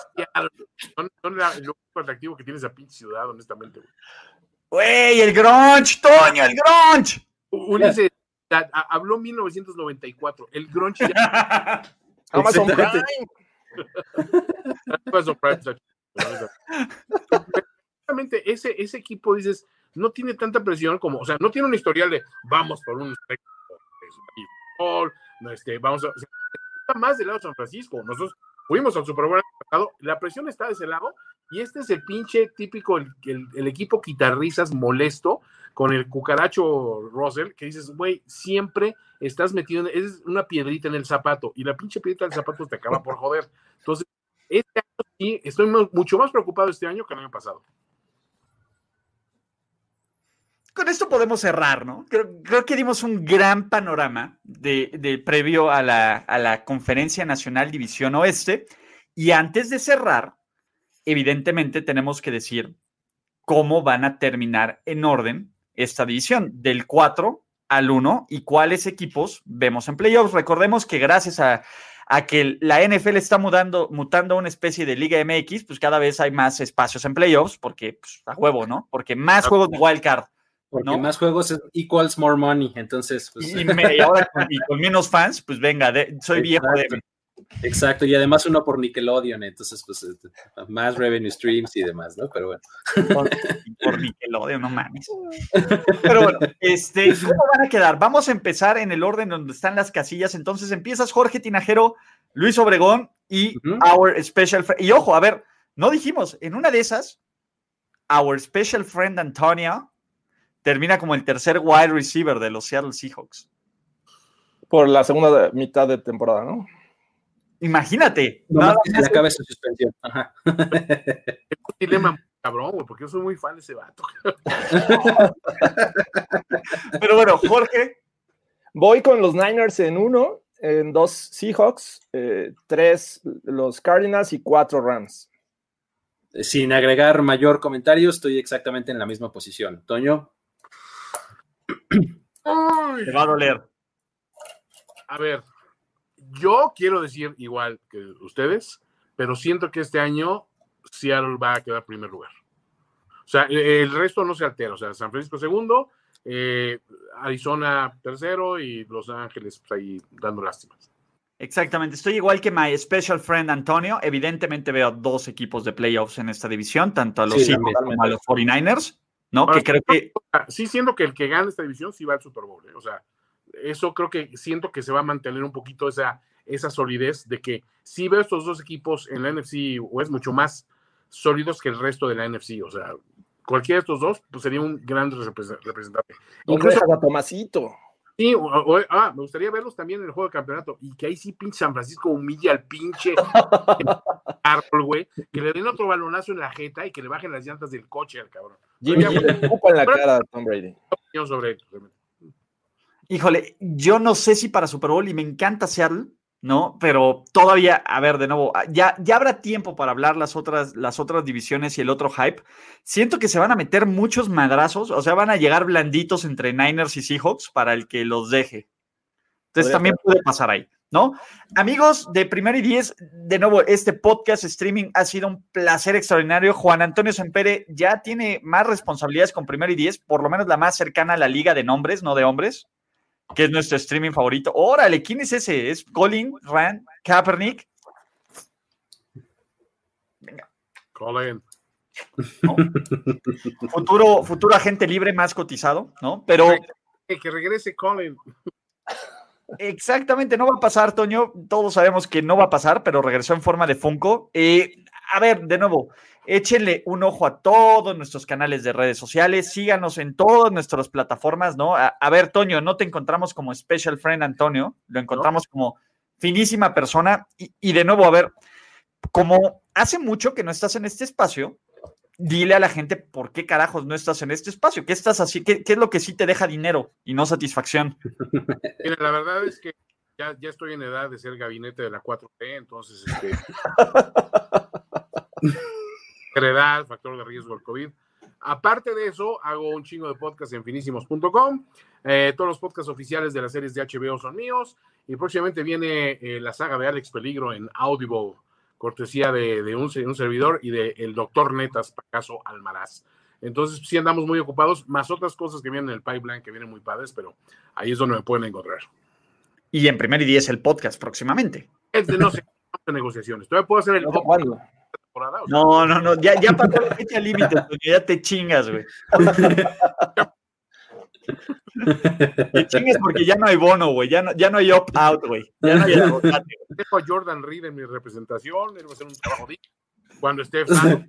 [SPEAKER 4] son, son la, lo atractivo que tiene esa pinche ciudad, honestamente,
[SPEAKER 1] güey. el grunge, Toño, el grunge.
[SPEAKER 4] Ulises habló 1994, el grunge ya...
[SPEAKER 3] Amazon Prime.
[SPEAKER 4] Amazon Prime. ese, ese equipo, dices, no tiene tanta presión como, o sea, no tiene un historial de vamos por un este, vamos a, está más del lado de San Francisco. Nosotros fuimos al Super Bowl la presión está de ese lado y este es el pinche típico, el, el, equipo quitarrizas molesto con el cucaracho Russell, que dices, güey, siempre estás metido, es una piedrita en el zapato y la pinche piedrita del zapato te acaba por joder. Entonces, este año sí, estoy mucho más preocupado este año que el año pasado.
[SPEAKER 1] Con esto podemos cerrar, ¿no? Creo, que dimos un gran panorama de, de previo a la, a la Conferencia Nacional División Oeste. Y antes de cerrar, evidentemente tenemos que decir cómo van a terminar en orden esta división, del 4 al 1 y cuáles equipos vemos en playoffs. Recordemos que gracias a, que la NFL está mudando, mutando a una especie de Liga MX, pues cada vez hay más espacios en playoffs, porque pues, a huevo, ¿no? Porque más juegos de wildcard.
[SPEAKER 2] Porque más juegos equals more money, entonces.
[SPEAKER 1] Pues... Y, ahora con, menos fans, pues venga, soy viejo de,
[SPEAKER 2] Exacto, y además uno por Nickelodeon, entonces pues este, más revenue streams y demás, ¿no? Pero bueno.
[SPEAKER 1] Por, Nickelodeon, no mames. Pero bueno, este, ¿cómo van a quedar? Vamos a empezar en el orden donde están las casillas. Entonces empiezas Jorge Tinajero, Luis Obregón y Our Special Y ojo, a ver, no dijimos, en una de esas, our special friend Antonio termina como el tercer wide receiver de los Seattle Seahawks.
[SPEAKER 3] Por la segunda mitad de temporada, ¿no?
[SPEAKER 1] Imagínate.
[SPEAKER 2] No, nada más acaba esa suspensión. Ajá.
[SPEAKER 4] Es un dilema cabrón, güey, porque yo soy muy fan de ese vato.
[SPEAKER 1] Pero bueno, Jorge.
[SPEAKER 3] Voy con los Niners en uno, en dos Seahawks, eh, tres los Cardinals y cuatro Rams.
[SPEAKER 2] Sin agregar mayor comentario, estoy exactamente en la misma posición. Toño.
[SPEAKER 1] Te va a doler.
[SPEAKER 4] A ver, yo quiero decir igual que ustedes, pero siento que este año Seattle va a quedar primer lugar. O sea, el resto no se altera. O sea, San Francisco segundo, eh, Arizona tercero y Los Ángeles pues, ahí dando lástimas.
[SPEAKER 1] Exactamente, estoy igual que my special friend Antonio. Evidentemente veo dos equipos de playoffs en esta división, tanto a los
[SPEAKER 2] Sí,
[SPEAKER 1] como a los 49ers, ¿no?
[SPEAKER 4] Ahora,
[SPEAKER 1] Que creo que
[SPEAKER 4] Sí siento que el que gane esta división sí va al Super Bowl. ¿eh? O sea, eso creo que siento que se va a mantener un poquito esa, esa solidez de que sí veo estos dos equipos en la NFC West mucho más sólidos que el resto de la NFC. O sea, cualquiera de estos dos pues, sería un gran repres- representante. Incluso
[SPEAKER 3] a Tomasito.
[SPEAKER 4] Sí, o- o- ah, me gustaría verlos también en el juego de campeonato y que ahí sí pinche San Francisco humilla al pinche árbol, güey, que le den otro balonazo en la jeta y que le bajen las llantas del coche al cabrón.
[SPEAKER 3] Jimmy escupa en la cara a Tom Brady.
[SPEAKER 4] Sobre.
[SPEAKER 1] Híjole, yo no sé si para Super Bowl y me encanta Seattle, ¿no? Pero todavía, a ver, de nuevo, ya, ya habrá tiempo para hablar las otras, las otras divisiones y el otro hype. Siento que se van a meter muchos madrazos, o sea, van a llegar blanditos entre Niners y Seahawks para el que los deje. Entonces
[SPEAKER 3] Podría
[SPEAKER 1] también puede pasar ahí, ¿no? Amigos de Primer y Diez, de nuevo, este podcast streaming ha sido un placer extraordinario. Juan Antonio Sempere ya tiene más responsabilidades con Primer y Diez, por lo menos la más cercana a la liga de nombres, no de hombres que es nuestro streaming favorito. Órale, ¿quién es ese? ¿Es Colin, Rand, Kaepernick?
[SPEAKER 4] Colin.
[SPEAKER 1] Futuro, futuro agente libre más cotizado, ¿no? Pero
[SPEAKER 4] que regrese Colin.
[SPEAKER 1] Exactamente, no va a pasar, Toño. Todos sabemos que no va a pasar, pero regresó en forma de Funko. Eh, a ver, de nuevo, échenle un ojo a todos nuestros canales de redes sociales, síganos en todas nuestras plataformas, ¿no? A, ver, Toño, no te encontramos como Special Friend Antonio, lo encontramos como finísima persona. Y de nuevo, a ver, como hace mucho que no estás en este espacio, dile a la gente por qué carajos no estás en este espacio, qué estás así, qué, qué es lo que sí te deja dinero y no satisfacción.
[SPEAKER 4] Mira, la verdad es que ya, ya estoy en edad de ser gabinete de la 4T, entonces, este. edad, factor de riesgo del COVID. Aparte de eso, hago un chingo de podcast en finísimos.com. Eh, todos los podcasts oficiales de las series de HBO son míos. Y próximamente viene eh, la saga de Alex Peligro en Audible, cortesía de, de un, un servidor y de el doctor Netas Pacaso Almaraz. Entonces, sí andamos muy ocupados, más otras cosas que vienen en el pipeline que vienen muy padres, pero ahí es donde me pueden encontrar.
[SPEAKER 1] Y en primer y diez el podcast próximamente.
[SPEAKER 4] Es de no sé de negociaciones. Todavía puedo hacer el
[SPEAKER 3] No
[SPEAKER 1] No, no, no, ya, ya pasó la fecha límite, ya te chingas, güey. Te chingas porque ya no hay bono, güey, ya no, ya no hay opt-out, güey. Ya no hay aguacate, güey.
[SPEAKER 4] dejo a Jordan Reed en mi representación, él va a hacer un trabajo digno. Cuando esté sano,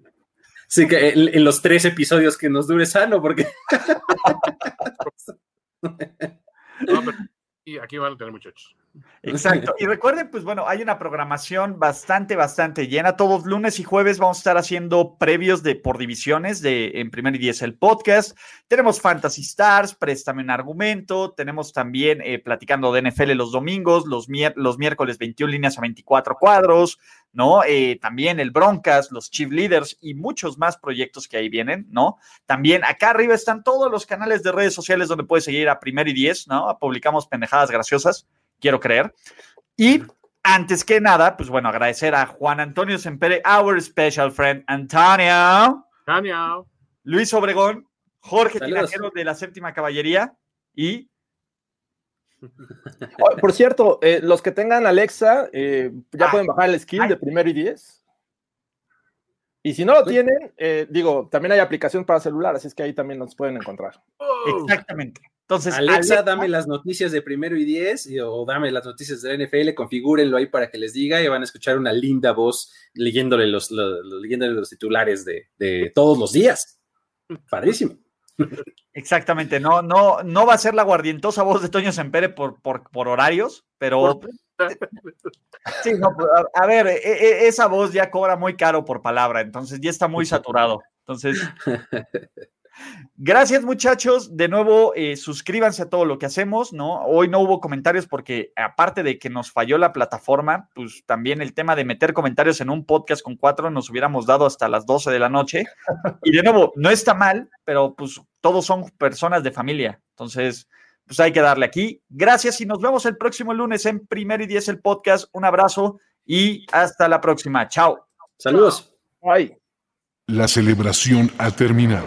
[SPEAKER 2] Sí, que en, en los tres episodios que nos dure sano, porque
[SPEAKER 4] no, pero aquí van a tener muchachos.
[SPEAKER 1] Exacto. Y recuerden, pues bueno, hay una programación bastante, bastante llena. Todos lunes y jueves vamos a estar haciendo previos de por divisiones de en primer y diez el podcast. Tenemos Fantasy Stars, Préstame un argumento. Tenemos también eh, platicando de NFL los domingos, los, miércoles 21 líneas a 24 cuadros, ¿no? Eh, también el Broncas, los Chief Leaders y muchos más proyectos que ahí vienen, ¿no? También acá arriba están todos los canales de redes sociales donde puedes seguir a primer y diez, ¿no? Publicamos pendejadas graciosas quiero creer. Y antes que nada, pues bueno, agradecer a Juan Antonio Sempere, our special friend Antonio,
[SPEAKER 4] Tania,
[SPEAKER 1] Luis Obregón, Jorge
[SPEAKER 2] Saludos.
[SPEAKER 1] Tinajero de la Séptima Caballería y
[SPEAKER 3] Oh, por cierto, eh, los que tengan Alexa, eh, ya
[SPEAKER 1] Ah.
[SPEAKER 3] pueden bajar el skill
[SPEAKER 1] Ay.
[SPEAKER 3] de primero y diez. Y si no lo tienen, eh, digo, también hay aplicación para celular, así es que ahí también nos pueden encontrar.
[SPEAKER 4] Oh,
[SPEAKER 1] exactamente. Entonces,
[SPEAKER 2] Alexa,
[SPEAKER 1] Alexa,
[SPEAKER 2] dame las noticias de primero y diez y- o dame las noticias de la NFL, configúrenlo ahí para que les diga y van a escuchar una linda voz leyéndole los, lo- lo- leyéndole los titulares de, de todos los días. Padrísimo.
[SPEAKER 1] Exactamente, no, no, no va a ser la guardientosa voz de Toño Sempere por, por, por horarios, pero sí, no, pues, a, ver, e, e, esa voz ya cobra muy caro por palabra, entonces ya está muy saturado. Entonces, Gracias muchachos, de nuevo eh, suscríbanse a todo lo que hacemos, ¿no? Hoy no hubo comentarios porque aparte de que nos falló la plataforma, pues también el tema de meter comentarios en un podcast con cuatro nos hubiéramos dado hasta las 12 de la noche. Y de nuevo, no está mal, pero pues todos son personas de familia, entonces pues hay que darle aquí. Gracias y nos vemos el próximo lunes en Primero y Diez el podcast. Un abrazo y hasta la próxima. Chao.
[SPEAKER 2] Saludos.
[SPEAKER 3] Bye.
[SPEAKER 5] La celebración ha terminado.